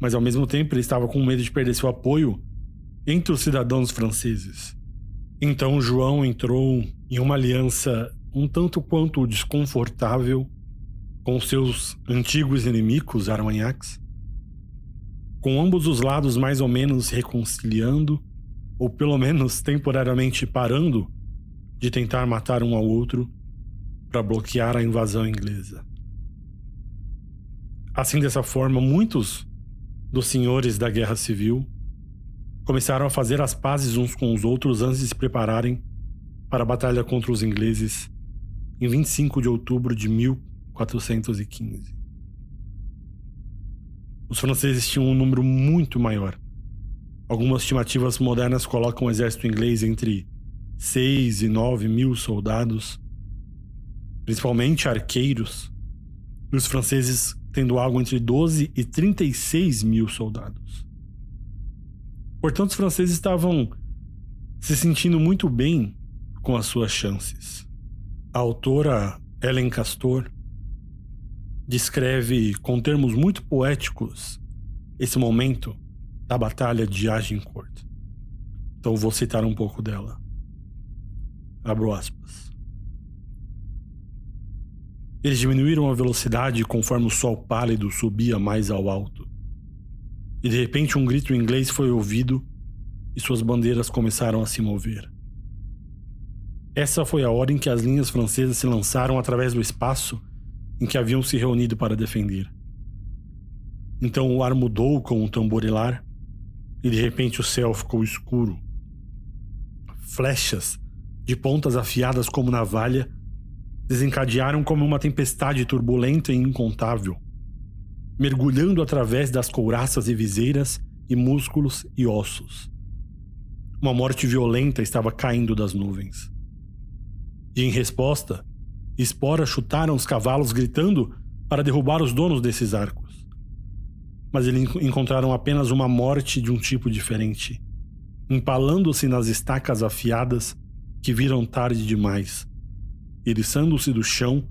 Speaker 1: Mas ao mesmo tempo ele estava com medo de perder seu apoio entre os cidadãos franceses. Então João entrou em uma aliança um tanto quanto desconfortável com seus antigos inimigos Armagnacs, com ambos os lados mais ou menos reconciliando, ou pelo menos temporariamente parando de tentar matar um ao outro para bloquear a invasão inglesa. Assim, dessa forma, muitos dos senhores da Guerra Civil começaram a fazer as pazes uns com os outros antes de se prepararem para a batalha contra os ingleses em 25 de outubro de 1400. 415. Os franceses tinham um número muito maior. Algumas estimativas modernas colocam o exército inglês entre 6 e 9 mil soldados, principalmente arqueiros, e os franceses tendo algo entre 12 e 36 mil soldados. Portanto, os franceses estavam se sentindo muito bem com as suas chances. A autora Ellen Castor descreve com termos muito poéticos esse momento da Batalha de Agincourt. Então vou citar um pouco dela. Abro aspas. Eles diminuíram a velocidade conforme o sol pálido subia mais ao alto. E de repente um grito em inglês foi ouvido e suas bandeiras começaram a se mover. Essa foi a hora em que as linhas francesas se lançaram através do espaço em que haviam se reunido para defender. Então o ar mudou com um tamborilar e de repente o céu ficou escuro. Flechas, de pontas afiadas como navalha, desencadearam como uma tempestade turbulenta e incontável. mergulhando através das couraças e viseiras e músculos e ossos. Uma morte violenta estava caindo das nuvens. E em resposta, esporas chutaram os cavalos gritando para derrubar os donos desses arcos. Mas eles encontraram apenas uma morte de um tipo diferente, empalando-se nas estacas afiadas que viram tarde demais, eriçando-se do chão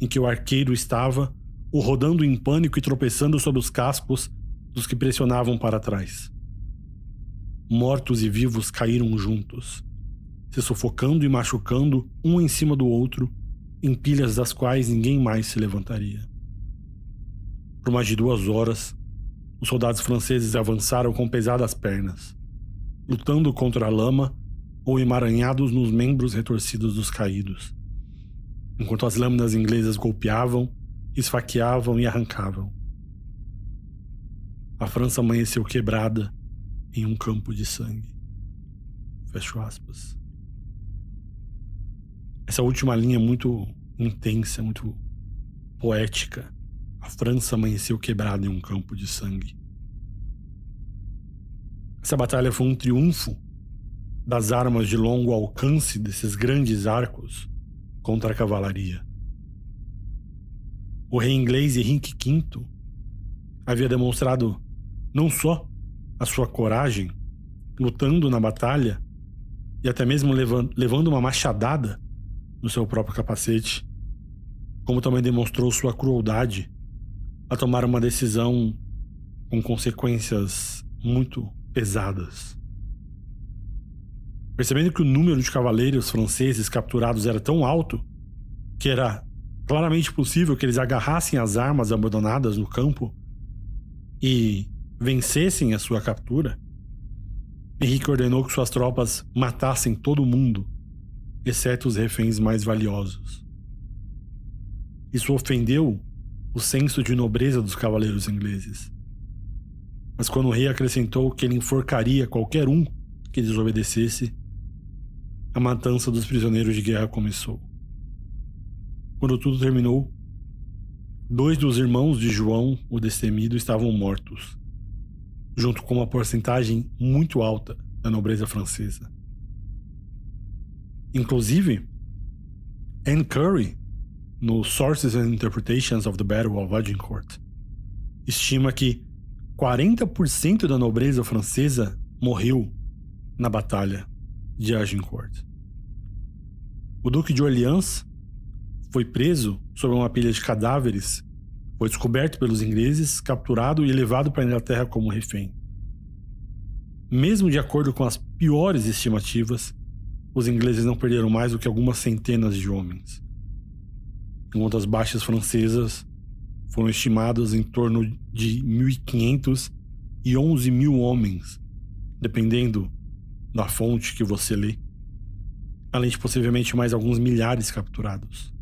Speaker 1: em que o arqueiro estava, ou rodando em pânico e tropeçando sobre os cascos dos que pressionavam para trás. Mortos e vivos caíram juntos, se sufocando e machucando um em cima do outro, em pilhas das quais ninguém mais se levantaria. Por mais de duas horas, os soldados franceses avançaram com pesadas pernas, lutando contra a lama ou emaranhados nos membros retorcidos dos caídos, enquanto as lâminas inglesas golpeavam, esfaqueavam e arrancavam. A França amanheceu quebrada em um campo de sangue. Fecho aspas. Essa última linha é muito intensa, muito poética. A França amanheceu quebrada em um campo de sangue. Essa batalha foi um triunfo das armas de longo alcance desses grandes arcos contra a cavalaria. O rei inglês Henrique V havia demonstrado não só a sua coragem lutando na batalha e até mesmo levando uma machadada no seu próprio capacete, como também demonstrou sua crueldade a tomar uma decisão com consequências muito pesadas. Percebendo que o número de cavaleiros franceses capturados era tão alto que era claramente possível que eles agarrassem as armas abandonadas no campo e vencessem a sua captura, Henrique ordenou que suas tropas matassem todo mundo, exceto os reféns mais valiosos. Isso ofendeu o senso de nobreza dos cavaleiros ingleses. Mas quando o rei acrescentou que ele enforcaria qualquer um que desobedecesse, a matança dos prisioneiros de guerra começou. Quando tudo terminou, dois dos irmãos de João, o destemido, estavam mortos, junto com uma porcentagem muito alta da nobreza francesa. Inclusive, Anne Curry, no Sources and Interpretations of the Battle of Agincourt, estima que 40% da nobreza francesa morreu na batalha de Agincourt. O Duque de Orleans foi preso sobre uma pilha de cadáveres, foi descoberto pelos ingleses, capturado e levado para a Inglaterra como refém. Mesmo de acordo com as piores estimativas, os ingleses não perderam mais do que algumas centenas de homens, enquanto as baixas francesas foram estimadas em torno de 1.500 e 11 mil homens, dependendo da fonte que você lê, além de possivelmente mais alguns milhares capturados.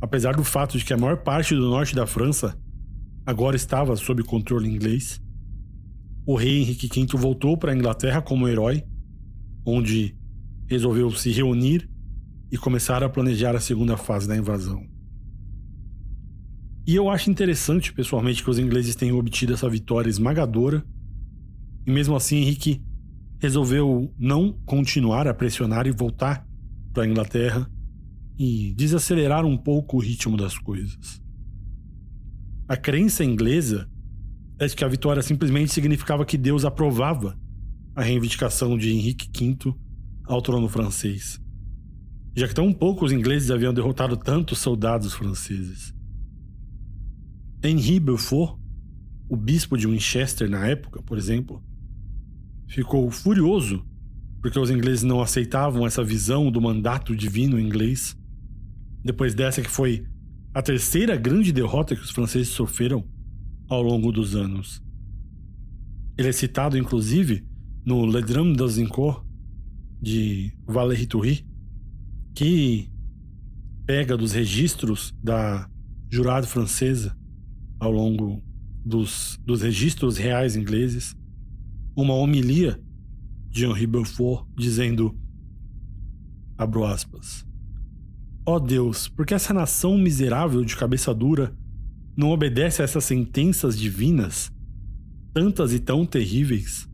Speaker 1: Apesar do fato de que a maior parte do norte da França agora estava sob controle inglês, o rei Henrique V voltou para a Inglaterra como herói, onde resolveu se reunir e começar a planejar a segunda fase da invasão. E eu acho interessante, pessoalmente, que os ingleses tenham obtido essa vitória esmagadora e mesmo assim, Henrique resolveu não continuar a pressionar e voltar para a Inglaterra e desacelerar um pouco o ritmo das coisas. A crença inglesa é de que a vitória simplesmente significava que Deus aprovava a reivindicação de Henrique V ao trono francês, já que tão poucos ingleses haviam derrotado tantos soldados franceses. Henri Beaufort, o bispo de Winchester na época, por exemplo, ficou furioso porque os ingleses não aceitavam essa visão do mandato divino inglês. Depois dessa, que foi a terceira grande derrota que os franceses sofreram ao longo dos anos. Ele é citado, inclusive, no Le Drame d'Azincourt, de Valéry Toury, que pega dos registros da jurada francesa ao longo dos, dos registros reais ingleses uma homilia de Henri Beaufort dizendo, abro aspas, Ó oh Deus, porque essa nação miserável de cabeça dura não obedece a essas sentenças divinas, tantas e tão terríveis,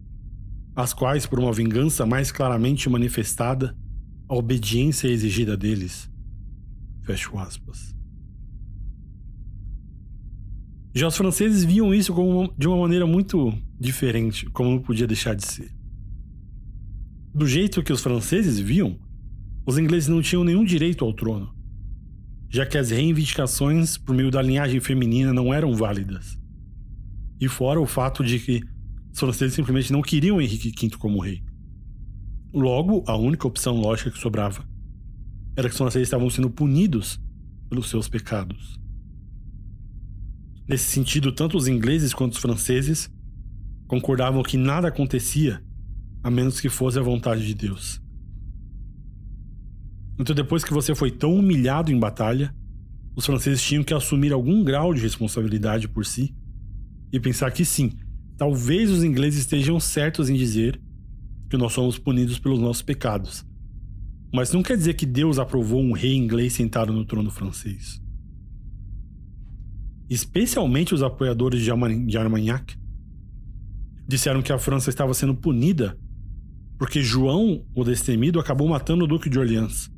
Speaker 1: as quais, por uma vingança mais claramente manifestada, a obediência é exigida deles. Fecho aspas. Já os franceses viam isso uma, de uma maneira muito diferente, como não podia deixar de ser. Do jeito que os franceses viam, os ingleses não tinham nenhum direito ao trono, já que as reivindicações por meio da linhagem feminina não eram válidas. E fora o fato de que os franceses simplesmente não queriam Henrique V como rei. Logo, a única opção lógica que sobrava era que os franceses estavam sendo punidos pelos seus pecados. Nesse sentido, tanto os ingleses quanto os franceses concordavam que nada acontecia a menos que fosse a vontade de Deus. Então, depois que você foi tão humilhado em batalha, os franceses tinham que assumir algum grau de responsabilidade por si e pensar que sim, talvez os ingleses estejam certos em dizer que nós somos punidos pelos nossos pecados. Mas não quer dizer que Deus aprovou um rei inglês sentado no trono francês. Especialmente os apoiadores de Armagnac disseram que a França estava sendo punida porque João, o destemido, acabou matando o Duque de Orleans.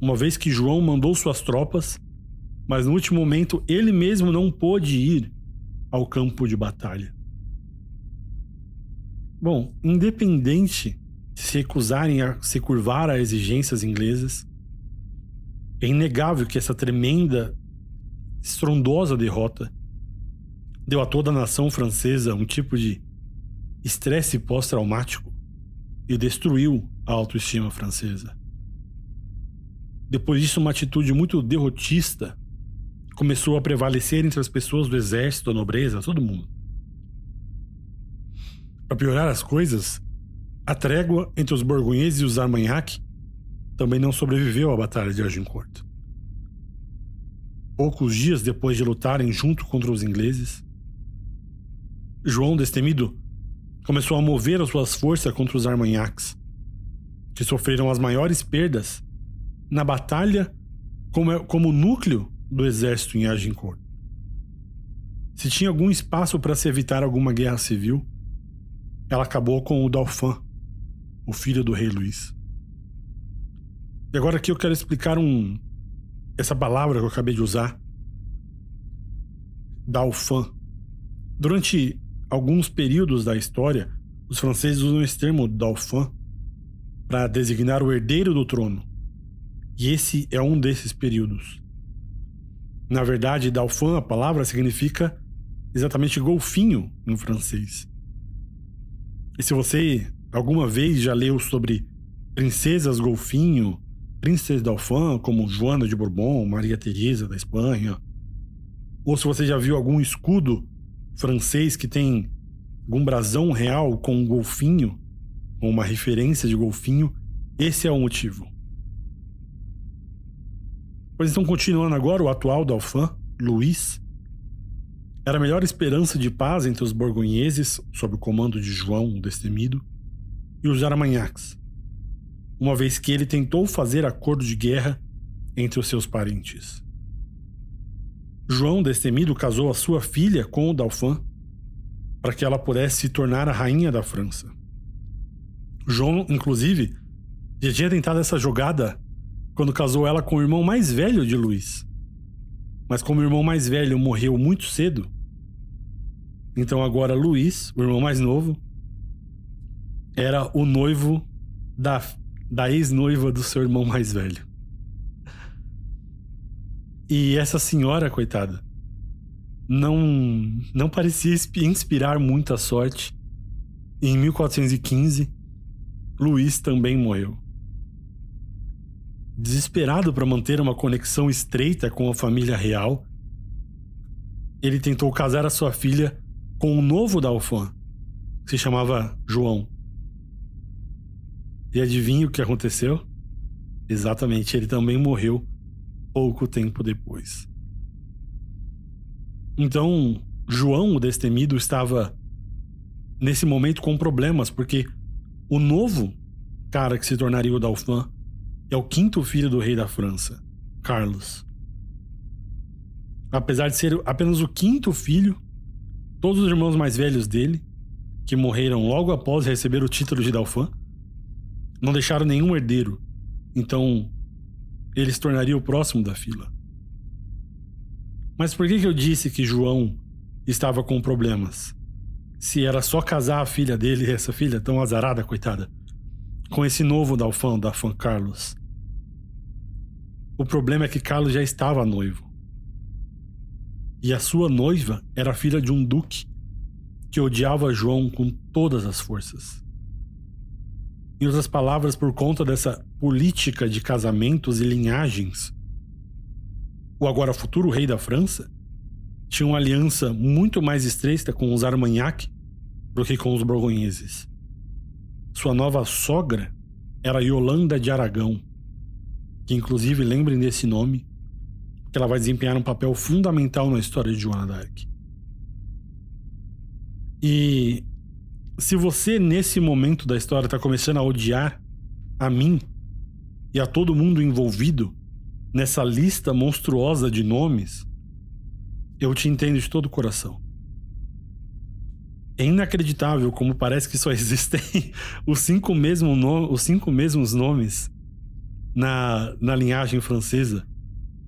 Speaker 1: Uma vez que João mandou suas tropas, mas no último momento ele mesmo não pôde ir ao campo de batalha. Bom, independente de se recusarem a se curvar a exigências inglesas, é inegável que essa tremenda, estrondosa derrota deu a toda a nação francesa um tipo de estresse pós-traumático e destruiu a autoestima francesa. Depois disso, uma atitude muito derrotista começou a prevalecer entre as pessoas do exército, da nobreza, todo mundo. Para piorar as coisas, a trégua entre os borgonheses e os Armagnac também não sobreviveu à Batalha de Agincourt. Poucos dias depois de lutarem junto contra os ingleses, João Destemido começou a mover as suas forças contra os Armagnacs, que sofreram as maiores perdas na batalha como, como núcleo do exército em Agincourt. Se tinha algum espaço para se evitar alguma guerra civil, ela acabou com o Dauphin, o filho do rei Luís. E agora aqui eu quero explicar um essa palavra que eu acabei de usar, Dauphin. Durante alguns períodos da história, os franceses usam esse termo Dauphin para designar o herdeiro do trono. E esse é um desses períodos. Na verdade, Dauphin, a palavra significa exatamente golfinho em francês. E se você alguma vez já leu sobre princesas golfinho, princesa Dauphin, como Joana de Bourbon, Maria Teresa da Espanha, ou se você já viu algum escudo francês que tem algum brasão real com um golfinho, ou uma referência de golfinho, esse é o motivo. Pois então, continuando agora, o atual Dauphin, Luís, era a melhor esperança de paz entre os borgonheses, sob o comando de João o Destemido, e os Armagnacs, uma vez que ele tentou fazer acordo de guerra entre os seus parentes. João Destemido casou a sua filha com o Dauphin para que ela pudesse se tornar a rainha da França. João, inclusive, já tinha tentado essa jogada quando casou ela com o irmão mais velho de Luís. Mas como o irmão mais velho morreu muito cedo, então agora Luís, o irmão mais novo, era o noivo da, da ex-noiva do seu irmão mais velho. E essa senhora, coitada, não, não parecia inspirar muita sorte. Em 1415, Luís também morreu. Desesperado para manter uma conexão estreita com a família real, ele tentou casar a sua filha com um novo Dauphin, que se chamava João. E adivinha o que aconteceu? Exatamente, ele também morreu pouco tempo depois. Então, João, o destemido, estava nesse momento com problemas, porque o novo cara que se tornaria o Dauphin é o quinto filho do rei da França, Carlos. apesar de ser apenas o quinto filho, todos os irmãos mais velhos dele, que morreram logo após receber o título de Dauphin, não deixaram nenhum herdeiro. Então, ele se tornaria o próximo da fila. Mas por que, que eu disse que João estava com problemas? Se era só casar a filha dele, essa filha tão azarada, coitada, com esse novo Dalfão, Dalfão Carlos. O problema é que Carlos já estava noivo. E a sua noiva era filha de um duque que odiava João com todas as forças. Em outras palavras, por conta dessa política de casamentos e linhagens, o agora futuro rei da França tinha uma aliança muito mais estreita com os Armagnac do que com os borgonheses. Sua nova sogra era Yolanda de Aragão, que inclusive lembrem desse nome, que ela vai desempenhar um papel fundamental na história de Joana d'Arc. E se você nesse momento da história está começando a odiar a mim e a todo mundo envolvido nessa lista monstruosa de nomes, eu te entendo de todo o coração. É inacreditável como parece que só existem os cinco, mesmo no, os cinco mesmos nomes na, na linhagem francesa.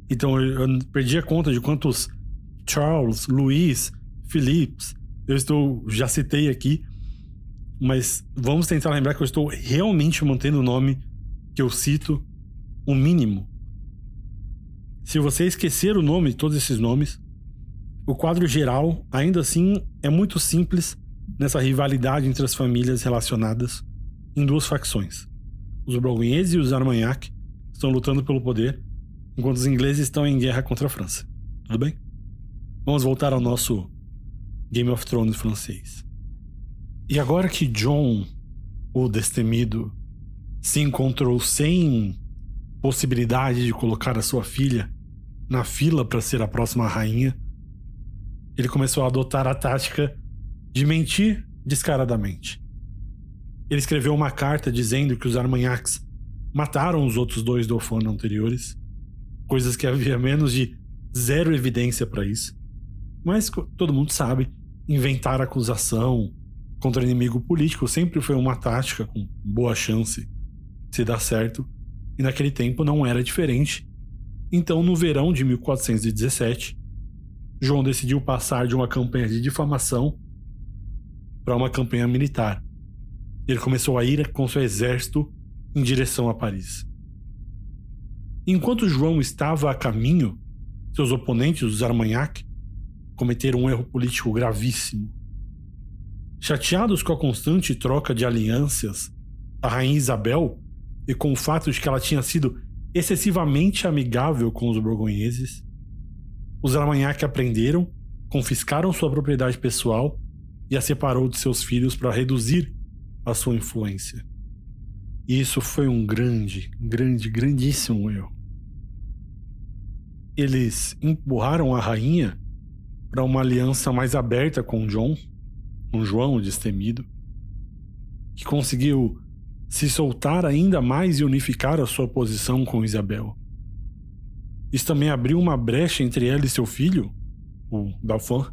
Speaker 1: Então eu, eu perdi a conta de quantos Charles, Louis, Philips eu estou já citei aqui, mas vamos tentar lembrar que eu estou realmente mantendo o nome que eu cito o mínimo. Se você esquecer o nome todos esses nomes, o quadro geral, ainda assim, é muito simples nessa rivalidade entre as famílias relacionadas em duas facções. Os Borgonheses e os Armagnac estão lutando pelo poder, enquanto os ingleses estão em guerra contra a França. Tudo bem? Vamos voltar ao nosso Game of Thrones francês. E agora que John, o destemido, se encontrou sem possibilidade de colocar a sua filha na fila para ser a próxima rainha, ele começou a adotar a tática de mentir descaradamente. Ele escreveu uma carta dizendo que os Armagnacs mataram os outros dois Dauphin anteriores, coisas que havia menos de zero evidência para isso. Mas todo mundo sabe, inventar acusação contra inimigo político sempre foi uma tática com boa chance de se dar certo, e naquele tempo não era diferente. Então, no verão de 1417, João decidiu passar de uma campanha de difamação para uma campanha militar. Ele começou a ir com seu exército em direção a Paris. Enquanto João estava a caminho, seus oponentes, os Armagnac, cometeram um erro político gravíssimo. Chateados com a constante troca de alianças da rainha Isabel e com o fato de que ela tinha sido excessivamente amigável com os borgonheses, os Armagnac aprenderam, confiscaram sua propriedade pessoal e a separou de seus filhos para reduzir a sua influência. E isso foi um grande, grande, grandíssimo erro. Eles empurraram a rainha para uma aliança mais aberta com John, com João o destemido, que conseguiu se soltar ainda mais e unificar a sua posição com Isabel. Isso também abriu uma brecha entre ela e seu filho, o Dalfan,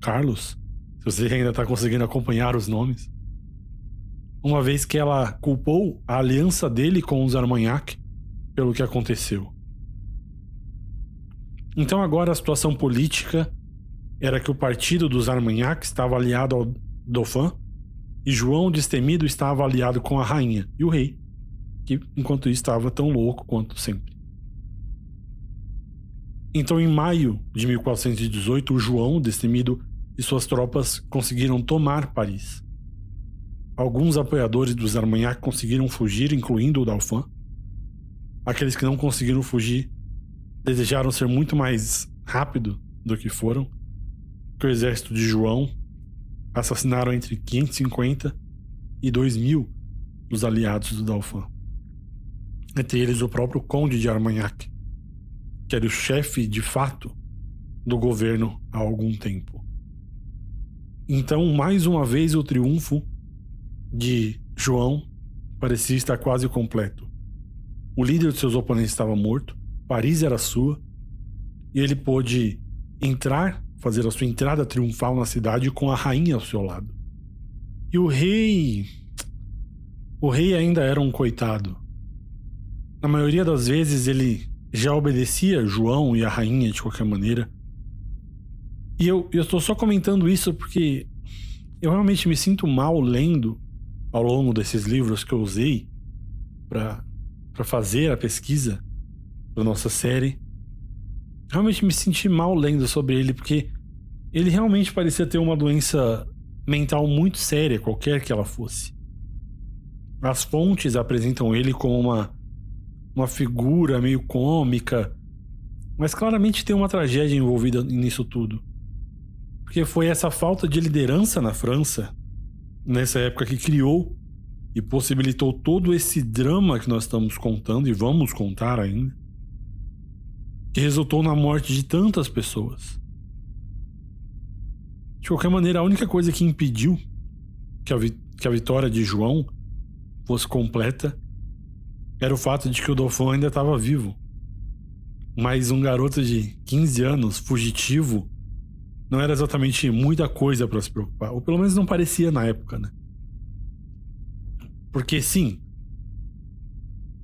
Speaker 1: Carlos, se você ainda está conseguindo acompanhar os nomes. Uma vez que ela culpou a aliança dele com os Armagnac pelo que aconteceu. Então agora a situação política era que o partido dos Armagnac estava aliado ao Dauphin e João Destemido estava aliado com a rainha e o rei, que enquanto isso estava tão louco quanto sempre. Então, em maio de 1418, o João Destemido e suas tropas conseguiram tomar Paris. Alguns apoiadores dos Armagnac conseguiram fugir, incluindo o Dauphin. Aqueles que não conseguiram fugir desejaram ser muito mais rápido do que foram que o exército de João assassinaram entre 550 e 2 mil dos aliados do Dauphin. Entre eles o próprio Conde de Armagnac, que era o chefe de fato do governo há algum tempo. Então, mais uma vez, o triunfo de João parecia estar quase completo. O líder de seus oponentes estava morto, Paris era sua, e ele pôde entrar, fazer a sua entrada triunfal na cidade com a rainha ao seu lado. E o rei. O rei ainda era um coitado. Na maioria das vezes ele já obedecia João e a rainha de qualquer maneira. E eu, estou só comentando isso porque eu realmente me sinto mal lendo ao longo desses livros que eu usei para fazer a pesquisa da nossa série. Realmente me senti mal lendo sobre ele porque ele realmente parecia ter uma doença mental muito séria, qualquer que ela fosse. As fontes apresentam ele como uma, uma figura meio cômica, mas claramente tem uma tragédia envolvida nisso tudo. Porque foi essa falta de liderança na França, nessa época, que criou e possibilitou todo esse drama que nós estamos contando e vamos contar ainda, que resultou na morte de tantas pessoas. De qualquer maneira, a única coisa que impediu que a, que a vitória de João fosse completa era o fato de que o Dauphin ainda estava vivo. Mas um garoto de 15 anos, fugitivo, não era exatamente muita coisa para se preocupar. Ou pelo menos não parecia na época, né? Porque sim,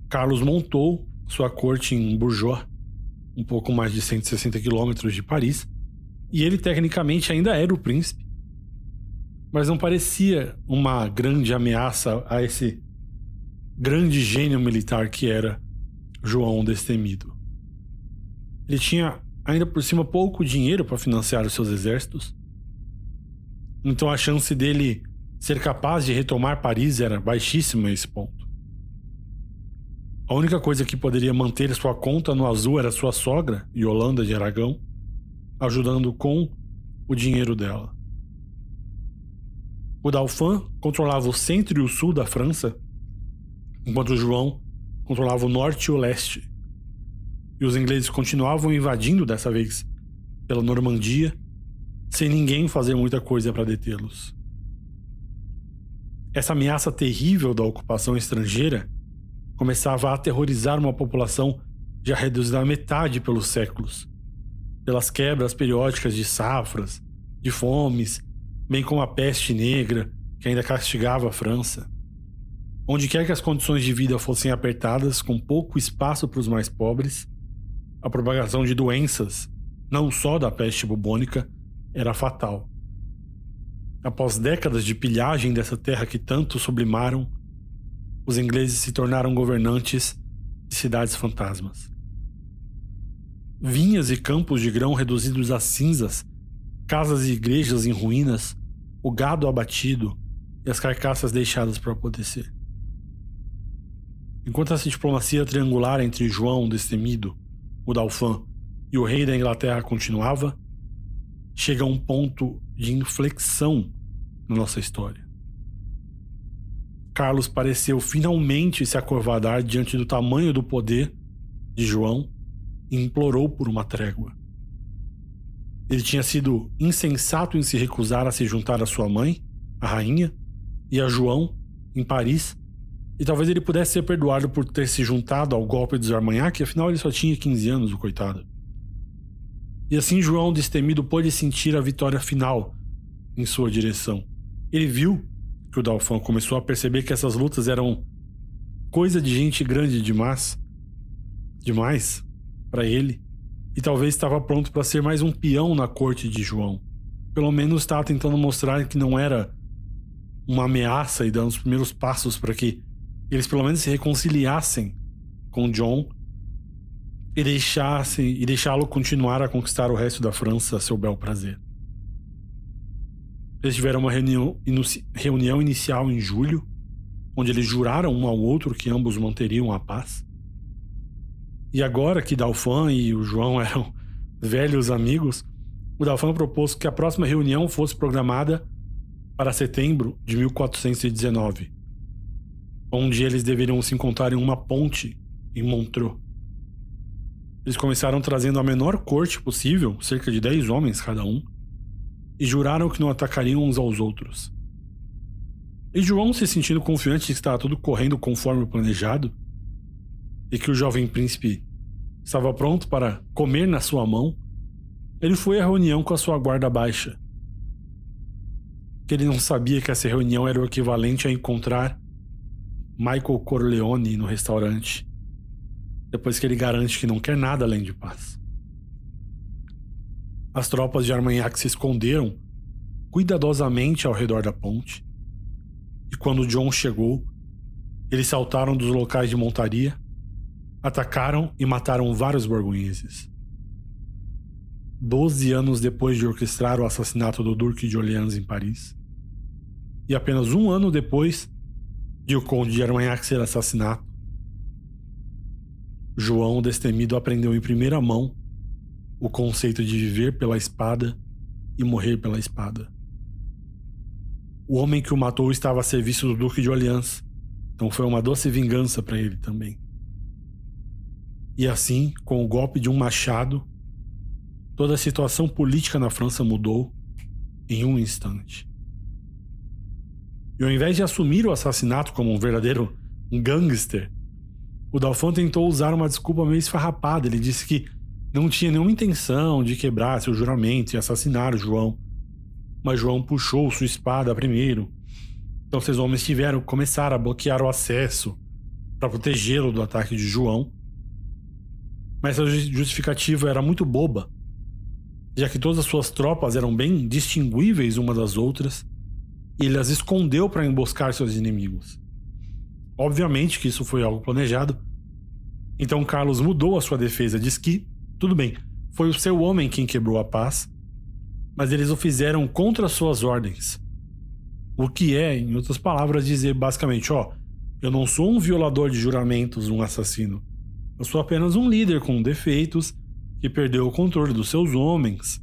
Speaker 1: Carlos montou sua corte em Bourgeois, um pouco mais de 160 quilômetros de Paris, e ele tecnicamente ainda era o príncipe. Mas não parecia uma grande ameaça a esse grande gênio militar que era João Destemido. Ele tinha ainda por cima pouco dinheiro para financiar os seus exércitos. Então a chance dele ser capaz de retomar Paris era baixíssima a esse ponto. A única coisa que poderia manter sua conta no azul era sua sogra, Yolanda de Aragão, ajudando com o dinheiro dela. O Dauphin controlava o centro e o sul da França, enquanto João controlava o norte e o leste. E os ingleses continuavam invadindo dessa vez pela Normandia, sem ninguém fazer muita coisa para detê-los. Essa ameaça terrível da ocupação estrangeira começava a aterrorizar uma população já reduzida à metade pelos séculos pelas quebras periódicas de safras, de fomes, bem como a peste negra que ainda castigava a França. Onde quer que as condições de vida fossem apertadas, com pouco espaço para os mais pobres, a propagação de doenças, não só da peste bubônica, era fatal. Após décadas de pilhagem dessa terra que tanto sublimaram, os ingleses se tornaram governantes de cidades fantasmas vinhas e campos de grão reduzidos a cinzas, casas e igrejas em ruínas, o gado abatido e as carcaças deixadas para apodrecer. Enquanto essa diplomacia triangular entre João Destemido, o Dauphin e o rei da Inglaterra continuava, chega a um ponto de inflexão na nossa história. Carlos pareceu finalmente se acovardar diante do tamanho do poder de João e implorou por uma trégua. Ele tinha sido insensato em se recusar a se juntar à sua mãe, a rainha, e a João, em Paris, e talvez ele pudesse ser perdoado por ter se juntado ao golpe dos Armagnac, afinal ele só tinha 15 anos, o coitado. E assim João destemido pôde sentir a vitória final em sua direção. Ele viu que o Dauphin começou a perceber que essas lutas eram coisa de gente grande demais, demais, para ele e talvez estava pronto para ser mais um peão na corte de João. Pelo menos estava tentando mostrar que não era uma ameaça e dando os primeiros passos para que eles pelo menos se reconciliassem com John e deixassem e deixá-lo continuar a conquistar o resto da França a seu bel prazer. Eles tiveram uma reunião, reunião inicial em julho, onde eles juraram um ao outro que ambos manteriam a paz. E agora que Dalfan e o João eram velhos amigos, o Dalfan propôs que a próxima reunião fosse programada para setembro de 1419, onde eles deveriam se encontrar em uma ponte em Montreux. Eles começaram trazendo a menor corte possível, cerca de 10 homens cada um, e juraram que não atacariam uns aos outros. E João, se sentindo confiante de que estava tudo correndo conforme o planejado, e que o jovem príncipe estava pronto para comer na sua mão, ele foi à reunião com a sua guarda baixa. Que ele não sabia que essa reunião era o equivalente a encontrar Michael Corleone no restaurante, depois que ele garante que não quer nada além de paz. As tropas de Armagnac se esconderam cuidadosamente ao redor da ponte, e quando John chegou, eles saltaram dos locais de montaria, atacaram e mataram vários borgonheses. Doze anos depois de orquestrar o assassinato do Duque de Orleans em Paris, e apenas um ano depois de o Conde de Armagnac ser assassinado, João Destemido aprendeu em primeira mão o conceito de viver pela espada e morrer pela espada. O homem que o matou estava a serviço do Duque de Orleans, então foi uma doce vingança para ele também. E assim, com o golpe de um machado, toda a situação política na França mudou em um instante. E ao invés de assumir o assassinato como um verdadeiro gangster, o Dalfon tentou usar uma desculpa meio esfarrapada. Ele disse que não tinha nenhuma intenção de quebrar seu juramento e assassinar João. Mas João puxou sua espada primeiro. Então seus homens tiveram que começar a bloquear o acesso para protegê-lo do ataque de João. Mas essa justificativa era muito boba, já que todas as suas tropas eram bem distinguíveis uma das outras, e ele as escondeu para emboscar seus inimigos. Obviamente que isso foi algo planejado. Então Carlos mudou a sua defesa, diz que tudo bem, foi o seu homem quem quebrou a paz, mas eles o fizeram contra suas ordens. O que é, em outras palavras, dizer basicamente: ó, eu não sou um violador de juramentos, um assassino. Eu sou apenas um líder com defeitos que perdeu o controle dos seus homens.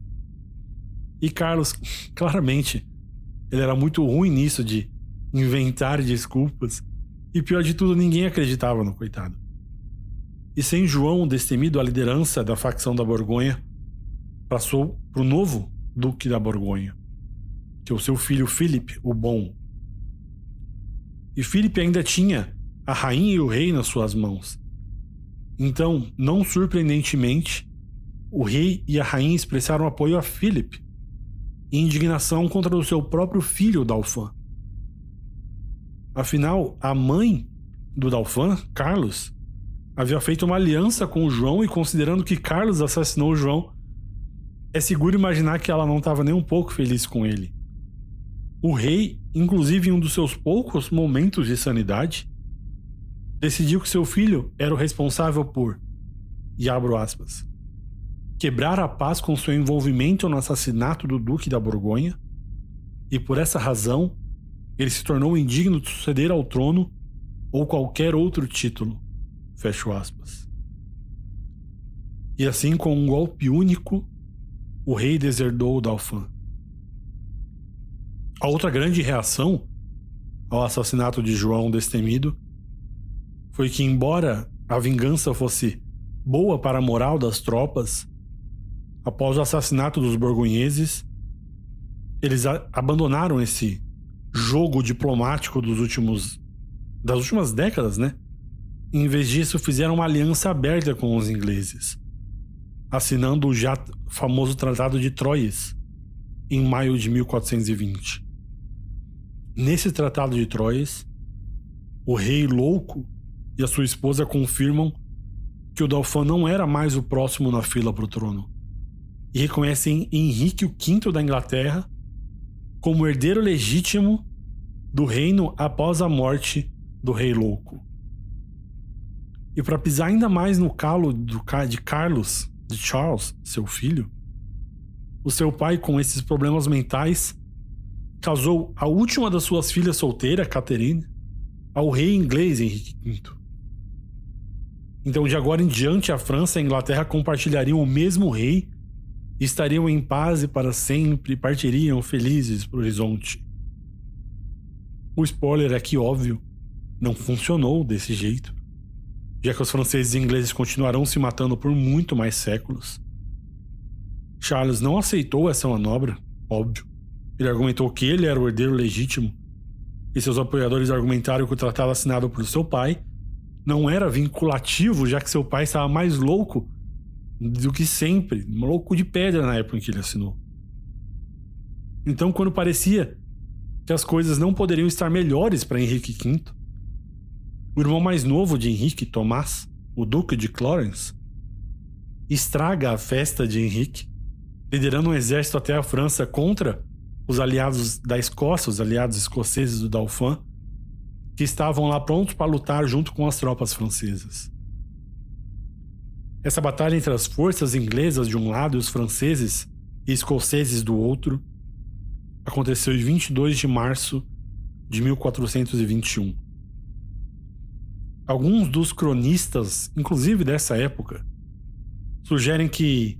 Speaker 1: E Carlos, claramente, ele era muito ruim nisso de inventar desculpas. E pior de tudo, ninguém acreditava no coitado. E sem João, destemido à liderança da facção da Borgonha, passou para o novo Duque da Borgonha, que é o seu filho Filipe, o Bom. E Filipe ainda tinha a rainha e o rei nas suas mãos. Então, não surpreendentemente, o rei e a rainha expressaram apoio a Filipe e indignação contra o seu próprio filho Dalfan. Afinal, a mãe do Dalfan, Carlos, havia feito uma aliança com o João e considerando que Carlos assassinou o João, é seguro imaginar que ela não estava nem um pouco feliz com ele. O rei, inclusive em um dos seus poucos momentos de sanidade, decidiu que seu filho era o responsável por, e abro aspas, quebrar a paz com seu envolvimento no assassinato do Duque da Borgonha, e por essa razão ele se tornou indigno de suceder ao trono ou qualquer outro título. Fecho aspas. E assim, com um golpe único, o rei deserdou o Dalfan. A outra grande reação ao assassinato de João Destemido foi que, embora a vingança fosse boa para a moral das tropas, após o assassinato dos borgonheses, eles abandonaram esse jogo diplomático dos últimos das últimas décadas, né? Em vez disso, fizeram uma aliança aberta com os ingleses, assinando o já famoso Tratado de Troyes em maio de 1420. Nesse Tratado de Troyes, o rei louco e a sua esposa confirmam que o Dauphin não era mais o próximo na fila para o trono e reconhecem Henrique V da Inglaterra como herdeiro legítimo do reino após a morte do rei louco. E para pisar ainda mais no calo do, de Carlos, de Charles, seu filho, o seu pai, com esses problemas mentais, casou a última das suas filhas solteiras, Catherine, ao rei inglês Henrique V. Então, de agora em diante, a França e a Inglaterra compartilhariam o mesmo rei, estariam em paz para sempre, partiriam felizes para o horizonte. O spoiler aqui, óbvio, não funcionou desse jeito já que os franceses e ingleses continuarão se matando por muito mais séculos. Charles não aceitou essa manobra, óbvio. Ele argumentou que ele era o herdeiro legítimo, e seus apoiadores argumentaram que o tratado assinado por seu pai não era vinculativo, já que seu pai estava mais louco do que sempre. Louco de pedra na época em que ele assinou. Então, quando parecia que as coisas não poderiam estar melhores para Henrique V, o irmão mais novo de Henrique, Tomás, o Duque de Clarence, estraga a festa de Henrique, liderando um exército até a França contra os aliados da Escócia, os aliados escoceses do Dauphin, que estavam lá prontos para lutar junto com as tropas francesas. Essa batalha entre as forças inglesas de um lado e os franceses e escoceses do outro aconteceu em 22 de março de 1421. Alguns dos cronistas, inclusive dessa época, sugerem que,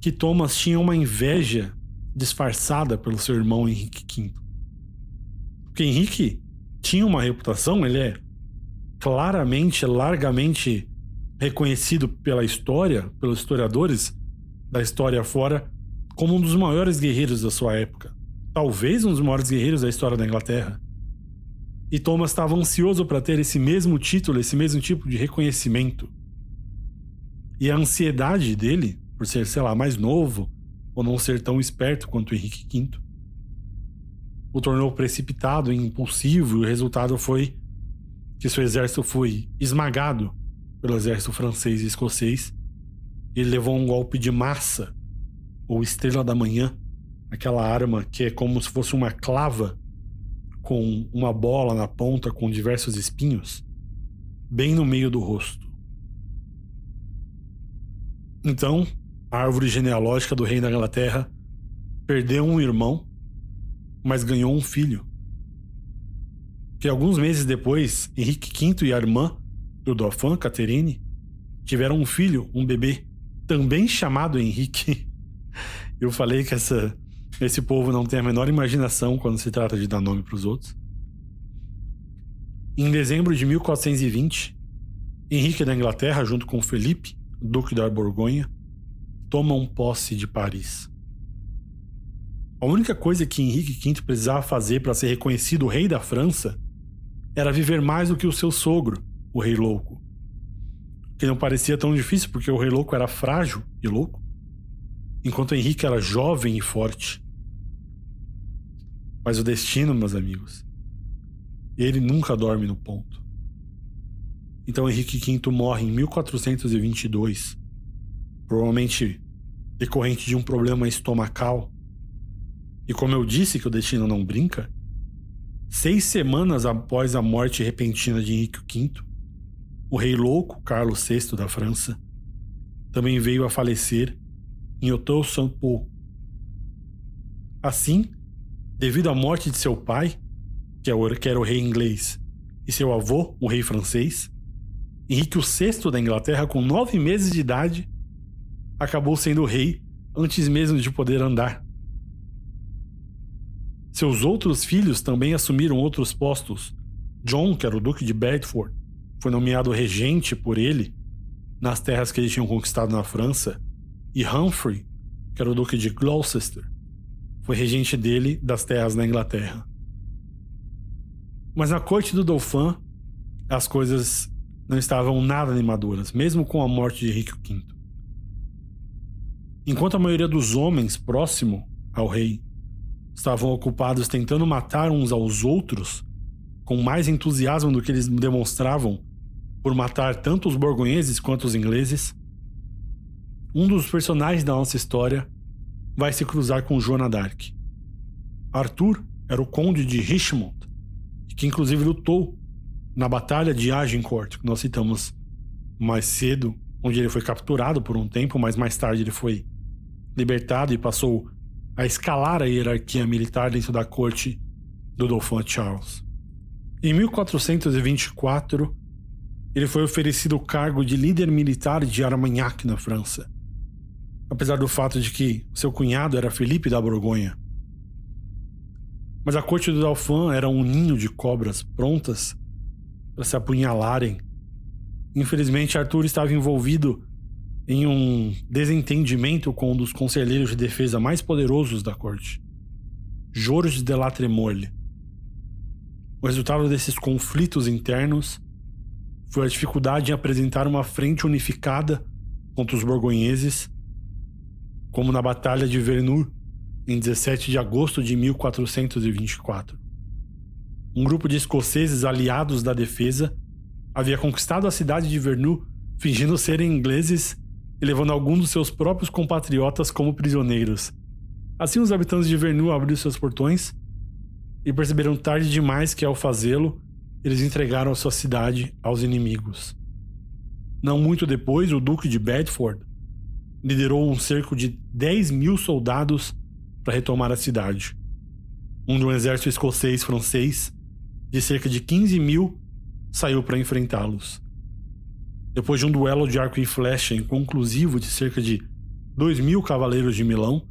Speaker 1: que Thomas tinha uma inveja disfarçada pelo seu irmão Henrique V. Porque Henrique tinha uma reputação, ele é claramente, largamente reconhecido pela história, pelos historiadores da história fora, como um dos maiores guerreiros da sua época. Talvez um dos maiores guerreiros da história da Inglaterra. E Thomas estava ansioso para ter esse mesmo título, esse mesmo tipo de reconhecimento. E a ansiedade dele, por ser, sei lá, mais novo, ou não ser tão esperto quanto Henrique V, o tornou precipitado e impulsivo, e o resultado foi que seu exército foi esmagado pelo exército francês e escocês. Ele levou um golpe de massa, ou estrela da manhã, aquela arma que é como se fosse uma clava com uma bola na ponta com diversos espinhos, bem no meio do rosto. Então, a árvore genealógica do rei da Inglaterra perdeu um irmão, mas ganhou um filho. Que alguns meses depois, Henrique V e a irmã do Dauphin, Catherine, tiveram um filho, um bebê, também chamado Henrique. Eu falei que essa, esse povo não tem a menor imaginação quando se trata de dar nome para os outros. Em dezembro de 1420, Henrique da Inglaterra, junto com Felipe, duque da Borgonha, tomam posse de Paris. A única coisa que Henrique V precisava fazer para ser reconhecido rei da França era viver mais do que o seu sogro, o Rei Louco. Que não parecia tão difícil porque o Rei Louco era frágil e louco, enquanto Henrique era jovem e forte. Mas o destino, meus amigos, ele nunca dorme no ponto. Então Henrique V morre em 1422, provavelmente decorrente de um problema estomacal. E como eu disse que o destino não brinca, seis semanas após a morte repentina de Henrique V, o rei louco Carlos VI da França também veio a falecer em Auteuil-Saint-Pau. Assim, devido à morte de seu pai, que é era o rei inglês, e seu avô, o rei francês, Henrique VI da Inglaterra, com nove meses de idade, acabou sendo rei antes mesmo de poder andar. Seus outros filhos também assumiram outros postos. John, que era o Duque de Bedford, foi nomeado regente por ele nas terras que ele tinha conquistado na França, e Humphrey, que era o Duque de Gloucester, foi regente dele das terras na Inglaterra. Mas na corte do Dauphin, as coisas não estavam nada animadoras, mesmo com a morte de Henrique V. Enquanto a maioria dos homens próximo ao rei estavam ocupados tentando matar uns aos outros, com mais entusiasmo do que eles demonstravam por matar tanto os borgonheses quanto os ingleses, um dos personagens da nossa história vai se cruzar com Joana d'Arc. Arthur era o conde de Richmond, que inclusive lutou na Batalha de Agincourt, que nós citamos mais cedo, onde ele foi capturado por um tempo, mas mais tarde ele foi libertado e passou a escalar a hierarquia militar dentro da corte do Dauphin Charles. Em 1424, ele foi oferecido o cargo de líder militar de Armagnac na França, apesar do fato de que seu cunhado era Felipe da Borgonha. Mas a corte do Dauphin era um ninho de cobras prontas para se apunhalarem. Infelizmente, Arthur estava envolvido em um desentendimento com um dos conselheiros de defesa mais poderosos da corte, Georges de la Tremole. O resultado desses conflitos internos foi a dificuldade em apresentar uma frente unificada contra os borgonheses, como na Batalha de Vernur, em 17 de agosto de 1424. Um grupo de escoceses aliados da defesa havia conquistado a cidade de Vernu, fingindo serem ingleses e levando alguns dos seus próprios compatriotas como prisioneiros. Assim, os habitantes de Vernu abriram seus portões e perceberam tarde demais que, ao fazê-lo, eles entregaram a sua cidade aos inimigos. Não muito depois, o Duque de Bedford liderou um cerco de 10 mil soldados para retomar a cidade. Um de um exército escocês-francês de cerca de 15 mil saiu para enfrentá-los. Depois de um duelo de arco e flecha inconclusivo de cerca de 2 mil cavaleiros de Milão,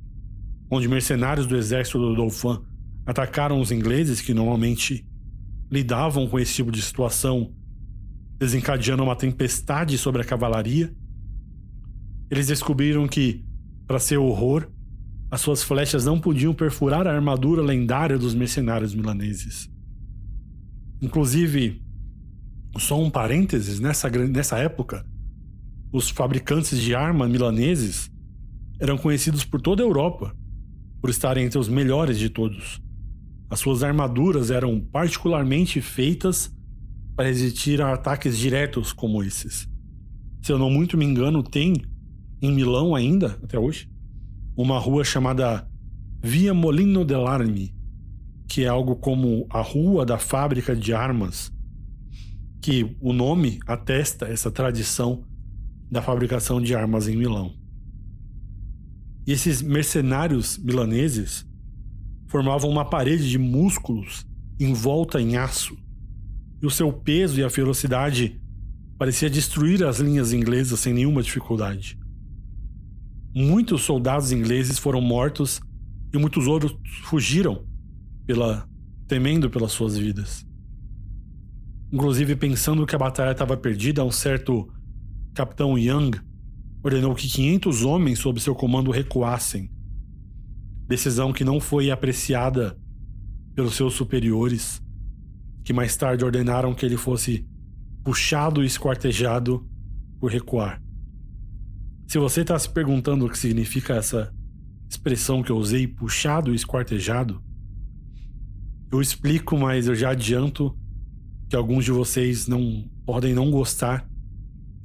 Speaker 1: onde mercenários do exército do Dauphin atacaram os ingleses que normalmente lidavam com esse tipo de situação desencadeando uma tempestade sobre a cavalaria, eles descobriram que, para seu horror, as suas flechas não podiam perfurar a armadura lendária dos mercenários milaneses. Inclusive, só um parênteses, nessa, nessa época, os fabricantes de armas milaneses eram conhecidos por toda a Europa por estarem entre os melhores de todos. As suas armaduras eram particularmente feitas para resistir a ataques diretos como esses. Se eu não muito me engano, tem em Milão ainda, até hoje, uma rua chamada Via Molino dell'Armi, que é algo como a rua da fábrica de armas, que o nome atesta essa tradição da fabricação de armas em Milão. E esses mercenários milaneses formavam uma parede de músculos envolta em aço e o seu peso e a ferocidade parecia destruir as linhas inglesas sem nenhuma dificuldade. Muitos soldados ingleses foram mortos e muitos outros fugiram, pela, temendo pelas suas vidas. Inclusive, pensando que a batalha estava perdida, um certo capitão Young ordenou que 500 homens sob seu comando recuassem. Decisão que não foi apreciada pelos seus superiores que mais tarde ordenaram que ele fosse puxado e esquartejado por recuar. Se você está se perguntando o que significa essa expressão que eu usei, puxado e esquartejado, eu explico, mas eu já adianto que alguns de vocês não podem não gostar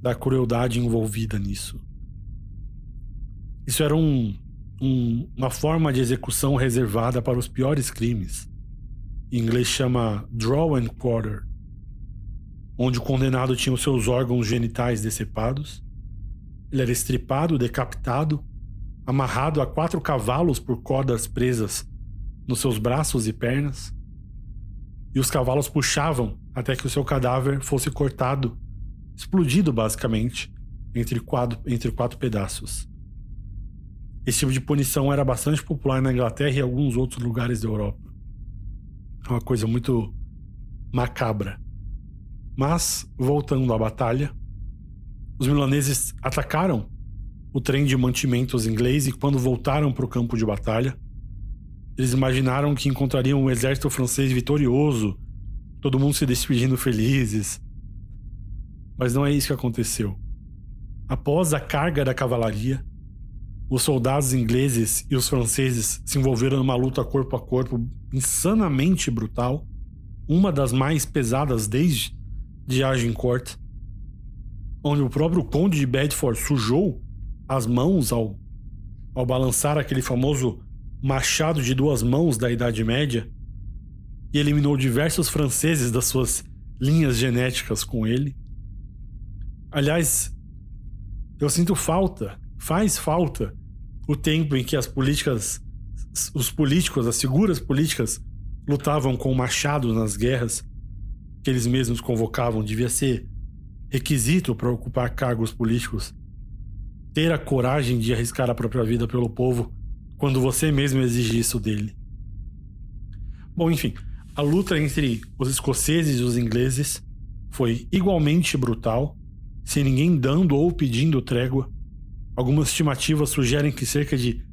Speaker 1: da crueldade envolvida nisso. Isso era um, um, uma forma de execução reservada para os piores crimes em inglês chama draw and quarter, onde o condenado tinha os seus órgãos genitais decepados. Ele era estripado, decapitado, amarrado a quatro cavalos por cordas presas nos seus braços e pernas. E os cavalos puxavam até que o seu cadáver fosse cortado, explodido basicamente, entre quatro, entre quatro pedaços. Esse tipo de punição era bastante popular na Inglaterra e alguns outros lugares da Europa. É uma coisa muito macabra. Mas, voltando à batalha, os milaneses atacaram o trem de mantimentos inglês e, quando voltaram para o campo de batalha, eles imaginaram que encontrariam um exército francês vitorioso, todo mundo se despedindo felizes. Mas não é isso que aconteceu. Após a carga da cavalaria, os soldados ingleses e os franceses se envolveram numa luta corpo a corpo insanamente brutal, uma das mais pesadas desde de Agincourt, onde o próprio conde de Bedford sujou as mãos ao, ao balançar aquele famoso machado de duas mãos da Idade Média e eliminou diversos franceses das suas linhas genéticas com ele. Aliás, eu sinto falta, faz falta o tempo em que as políticas, os políticos, as figuras políticas lutavam com machados nas guerras que eles mesmos convocavam, devia ser requisito para ocupar cargos políticos ter a coragem de arriscar a própria vida pelo povo quando você mesmo exige isso dele. Bom, enfim, a luta entre os escoceses e os ingleses foi igualmente brutal, sem ninguém dando ou pedindo trégua. Algumas estimativas sugerem que cerca de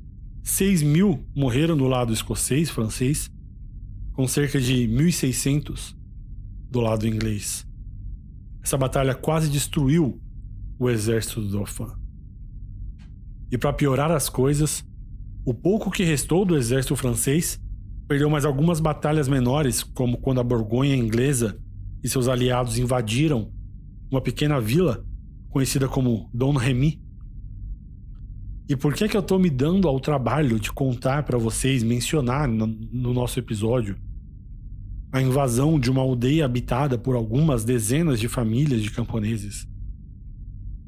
Speaker 1: 6 mil morreram do lado escocês, francês, com cerca de 1.600 do lado inglês. Essa batalha quase destruiu o exército do Dauphin. E para piorar as coisas, o pouco que restou do exército francês perdeu mais algumas batalhas menores, como quando a Borgonha inglesa e seus aliados invadiram uma pequena vila conhecida como Don Remy. E por que que eu tô me dando ao trabalho de contar para vocês, mencionar no nosso episódio a invasão de uma aldeia habitada por algumas dezenas de famílias de camponeses?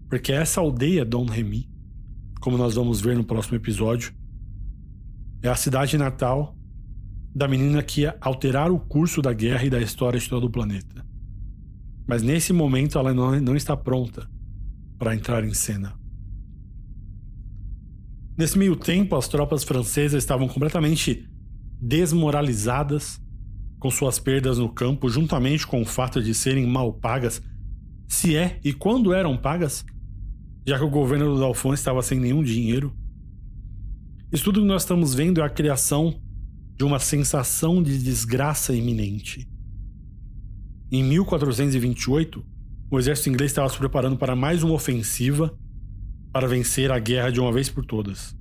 Speaker 1: Porque essa aldeia Don Remy, como nós vamos ver no próximo episódio, é a cidade natal da menina que ia alterar o curso da guerra e da história de todo o planeta. Mas nesse momento ela não está pronta para entrar em cena. Nesse meio tempo, as tropas francesas estavam completamente desmoralizadas com suas perdas no campo, juntamente com o fato de serem mal pagas, se é e quando eram pagas, já que o governo do Dalfon estava sem nenhum dinheiro. Isso tudo que nós estamos vendo é a criação de uma sensação de desgraça iminente. Em 1428, o exército inglês estava se preparando para mais uma ofensiva para vencer a guerra de uma vez por todas.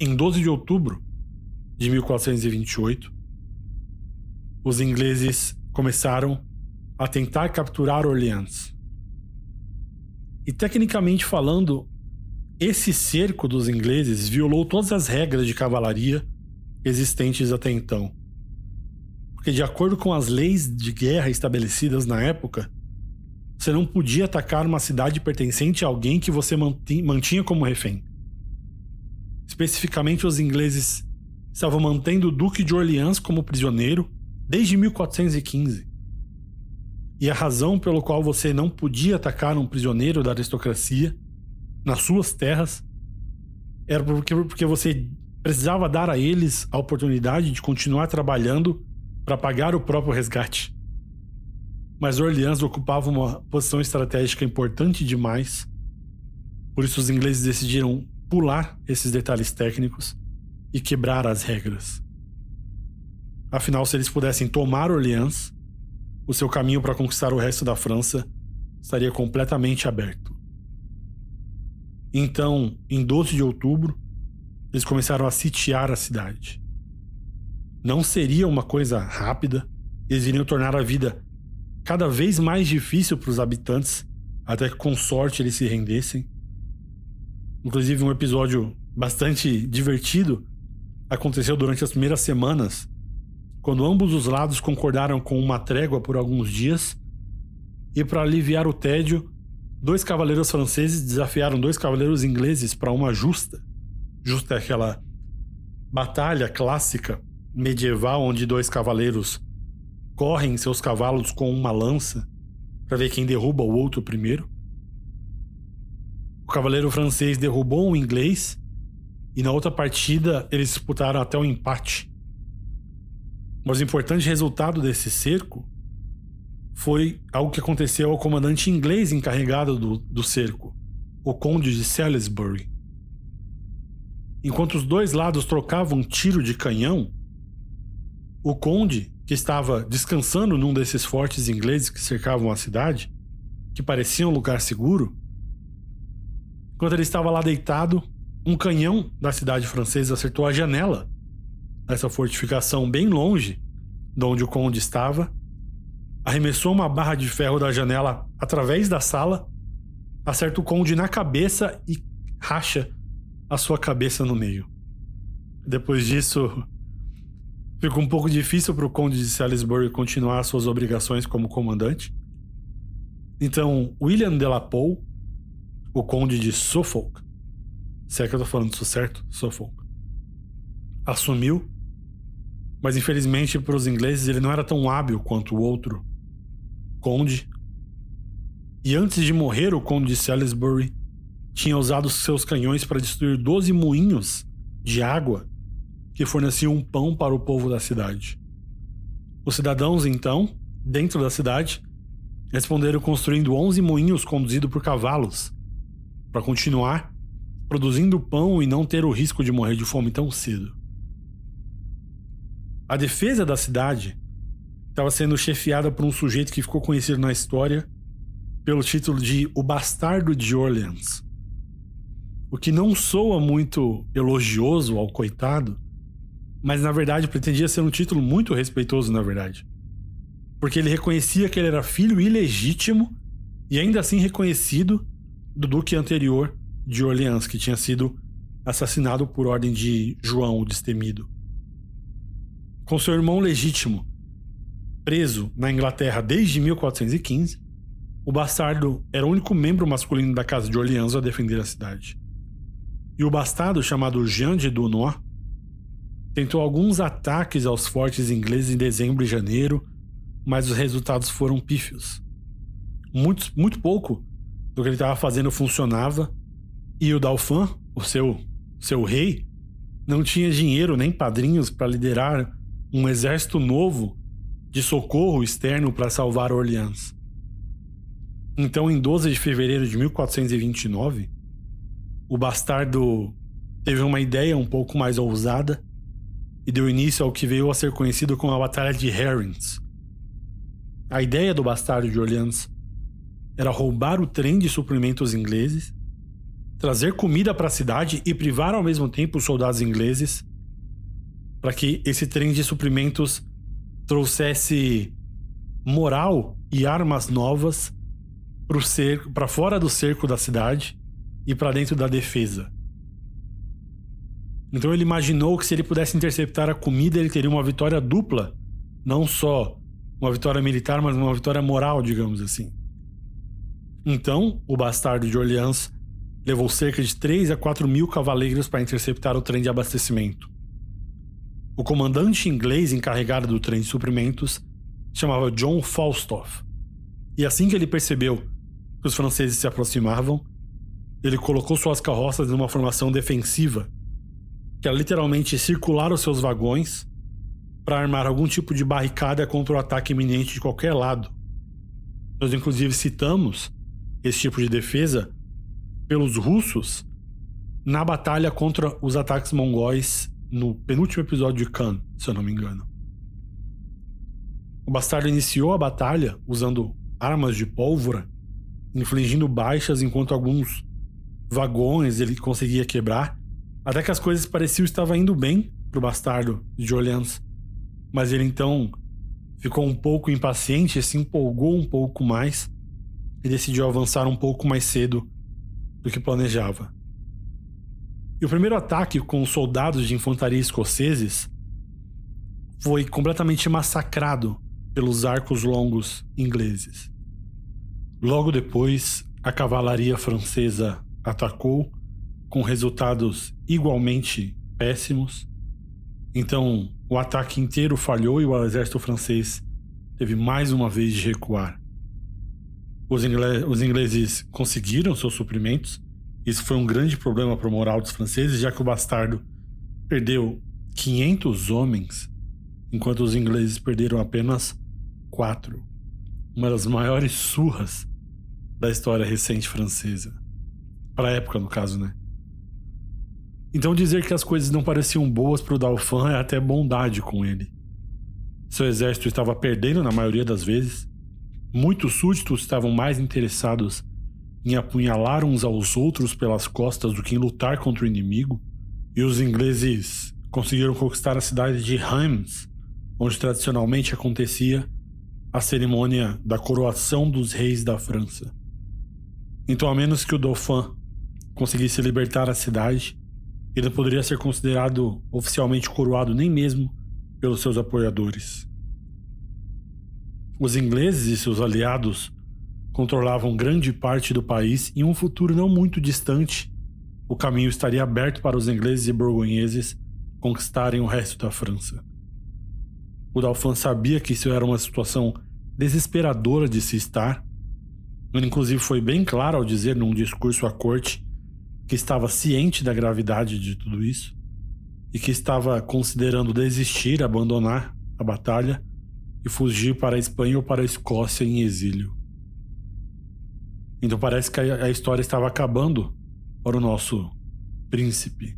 Speaker 1: Em 12 de outubro de 1428, os ingleses começaram a tentar capturar Orleans. E tecnicamente falando, esse cerco dos ingleses violou todas as regras de cavalaria existentes até então. Porque, de acordo com as leis de guerra estabelecidas na época, você não podia atacar uma cidade pertencente a alguém que você mantinha como refém. Especificamente, os ingleses estavam mantendo o Duque de Orleans como prisioneiro desde 1415. E a razão pelo qual você não podia atacar um prisioneiro da aristocracia nas suas terras era porque, porque você precisava dar a eles a oportunidade de continuar trabalhando para pagar o próprio resgate. Mas Orleans ocupava uma posição estratégica importante demais, por isso os ingleses decidiram pular esses detalhes técnicos e quebrar as regras. Afinal, se eles pudessem tomar Orleans, o seu caminho para conquistar o resto da França estaria completamente aberto. Então, em 12 de outubro, eles começaram a sitiar a cidade. Não seria uma coisa rápida, eles iriam tornar a vida cada vez mais difícil para os habitantes, até que com sorte eles se rendessem. Inclusive, um episódio bastante divertido aconteceu durante as primeiras semanas, quando ambos os lados concordaram com uma trégua por alguns dias, e para aliviar o tédio, dois cavaleiros franceses desafiaram dois cavaleiros ingleses para uma justa justo é aquela batalha clássica medieval onde dois cavaleiros correm seus cavalos com uma lança para ver quem derruba o outro primeiro. O cavaleiro francês derrubou o inglês e na outra partida eles disputaram até o um empate. Mas o importante resultado desse cerco foi algo que aconteceu ao comandante inglês encarregado do, do cerco, o Conde de Salisbury. Enquanto os dois lados trocavam tiro de canhão, o conde, que estava descansando num desses fortes ingleses que cercavam a cidade, que parecia um lugar seguro, enquanto ele estava lá deitado, um canhão da cidade francesa acertou a janela dessa fortificação bem longe de onde o conde estava, arremessou uma barra de ferro da janela através da sala, acerta o conde na cabeça e racha a sua cabeça no meio. Depois disso, ficou um pouco difícil para o Conde de Salisbury continuar suas obrigações como comandante. Então, William de la Pole, o Conde de Suffolk, se é que eu tô falando isso certo, Suffolk, assumiu, mas infelizmente para os ingleses ele não era tão hábil quanto o outro Conde. E antes de morrer, o Conde de Salisbury tinha usado seus canhões para destruir 12 moinhos de água que forneciam um pão para o povo da cidade. Os cidadãos, então, dentro da cidade, responderam construindo 11 moinhos conduzidos por cavalos, para continuar produzindo pão e não ter o risco de morrer de fome tão cedo. A defesa da cidade estava sendo chefiada por um sujeito que ficou conhecido na história pelo título de O Bastardo de Orleans O que não soa muito elogioso ao coitado, mas na verdade pretendia ser um título muito respeitoso, na verdade. Porque ele reconhecia que ele era filho ilegítimo e ainda assim reconhecido do duque anterior de Orleans, que tinha sido assassinado por ordem de João o Destemido. Com seu irmão legítimo preso na Inglaterra desde 1415, o bastardo era o único membro masculino da Casa de Orleans a defender a cidade. E o bastardo, chamado Jean de Dunois, tentou alguns ataques aos fortes ingleses em dezembro e janeiro, mas os resultados foram pífios. Muito, muito pouco do que ele estava fazendo funcionava, e o Dauphin, o seu, seu rei, não tinha dinheiro nem padrinhos para liderar um exército novo de socorro externo para salvar Orleans. Então, em 12 de fevereiro de 1429, o bastardo teve uma ideia um pouco mais ousada e deu início ao que veio a ser conhecido como a Batalha de Herrings. A ideia do bastardo de Orleans era roubar o trem de suprimentos ingleses, trazer comida para a cidade e privar ao mesmo tempo os soldados ingleses para que esse trem de suprimentos trouxesse moral e armas novas para fora do cerco da cidade e para dentro da defesa. Então ele imaginou que se ele pudesse interceptar a comida, ele teria uma vitória dupla, não só uma vitória militar, mas uma vitória moral, digamos assim. Então, o bastardo de Orleans levou cerca de 3 a 4 mil cavaleiros para interceptar o trem de abastecimento. O comandante inglês encarregado do trem de suprimentos chamava John Falstaff. E assim que ele percebeu que os franceses se aproximavam, ele colocou suas carroças numa formação defensiva, que era literalmente circular os seus vagões para armar algum tipo de barricada contra o ataque iminente de qualquer lado. Nós, inclusive, citamos esse tipo de defesa pelos russos na batalha contra os ataques mongóis no penúltimo episódio de Khan, se eu não me engano. O bastardo iniciou a batalha usando armas de pólvora infligindo baixas enquanto alguns vagões ele conseguia quebrar, até que as coisas pareciam estar indo bem pro bastardo de Orleans. Mas ele então ficou um pouco impaciente, se empolgou um pouco mais e decidiu avançar um pouco mais cedo do que planejava. E o primeiro ataque com os soldados de infantaria escoceses foi completamente massacrado pelos arcos longos ingleses. Logo depois, a cavalaria francesa atacou, com resultados igualmente péssimos. Então, o ataque inteiro falhou e o exército francês teve mais uma vez de recuar. Os, os ingleses conseguiram seus suprimentos. Isso foi um grande problema para o moral dos franceses, já que o bastardo perdeu 500 homens, enquanto os ingleses perderam apenas quatro. Uma das maiores surras da história recente francesa. Para a época, no caso, né? Então dizer que as coisas não pareciam boas para o Dauphin é até bondade com ele. Seu exército estava perdendo na maioria das vezes. Muitos súditos estavam mais interessados em apunhalar uns aos outros pelas costas do que em lutar contra o inimigo. E os ingleses conseguiram conquistar a cidade de Reims, onde tradicionalmente acontecia a cerimônia da coroação dos reis da França. Então, a menos que o Dauphin conseguisse libertar a cidade, ele não poderia ser considerado oficialmente coroado nem mesmo pelos seus apoiadores. Os ingleses e seus aliados controlavam grande parte do país e em um futuro não muito distante, o caminho estaria aberto para os ingleses e borgonheses conquistarem o resto da França. O Dauphin sabia que isso era uma situação desesperadora de se estar ele, inclusive, foi bem claro ao dizer num discurso à corte que estava ciente da gravidade de tudo isso e que estava considerando desistir, abandonar a batalha e fugir para a Espanha ou para a Escócia em exílio. Então parece que a história estava acabando para o nosso príncipe,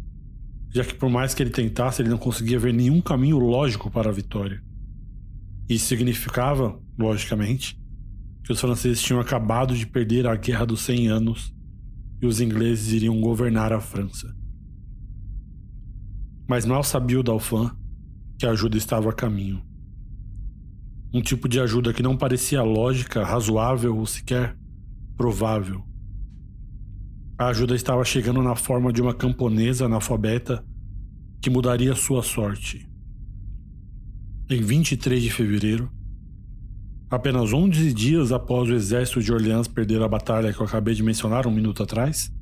Speaker 1: já que por mais que ele tentasse, ele não conseguia ver nenhum caminho lógico para a vitória. Isso significava, logicamente, que os franceses tinham acabado de perder a Guerra dos 100 Anos e os ingleses iriam governar a França. Mas mal sabia o Dauphin que a ajuda estava a caminho. Um tipo de ajuda que não parecia lógica, razoável ou sequer provável. A ajuda estava chegando na forma de uma camponesa analfabeta que mudaria sua sorte. Em 23 de fevereiro, apenas 11 dias após o exército de Orleans perder a batalha que eu acabei de mencionar um minuto atrás,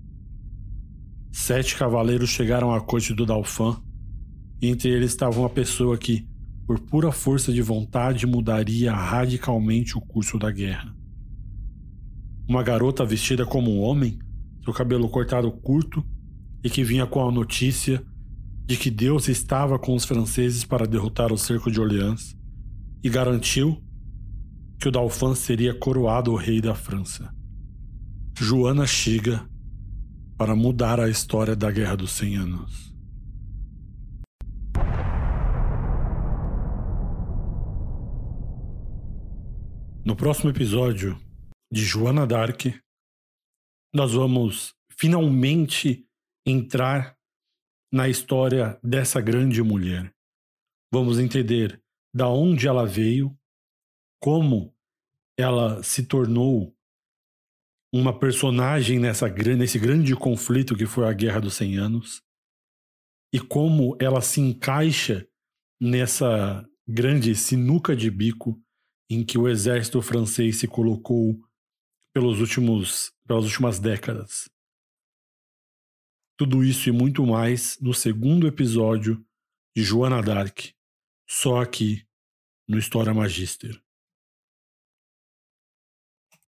Speaker 1: sete cavaleiros chegaram à corte do Dauphin, e entre eles estava uma pessoa que, por pura força de vontade, mudaria radicalmente o curso da guerra. Uma garota vestida como um homem, seu cabelo cortado curto e que vinha com a notícia de que Deus estava com os franceses para derrotar o cerco de Orleans e garantiu que o Dauphin seria coroado rei da França. Joana chega para mudar a história da Guerra dos Cem Anos. No próximo episódio de Joana Dark, nós vamos finalmente entrar na história dessa grande mulher. Vamos entender da onde ela veio, como ela se tornou uma personagem nessa, nesse grande conflito que foi a Guerra dos Cem Anos e como ela se encaixa nessa grande sinuca de bico em que o exército francês se colocou pelos últimos, pelas últimas décadas. Tudo isso e muito mais no segundo episódio de Joana d'Arc, só aqui no História Magister.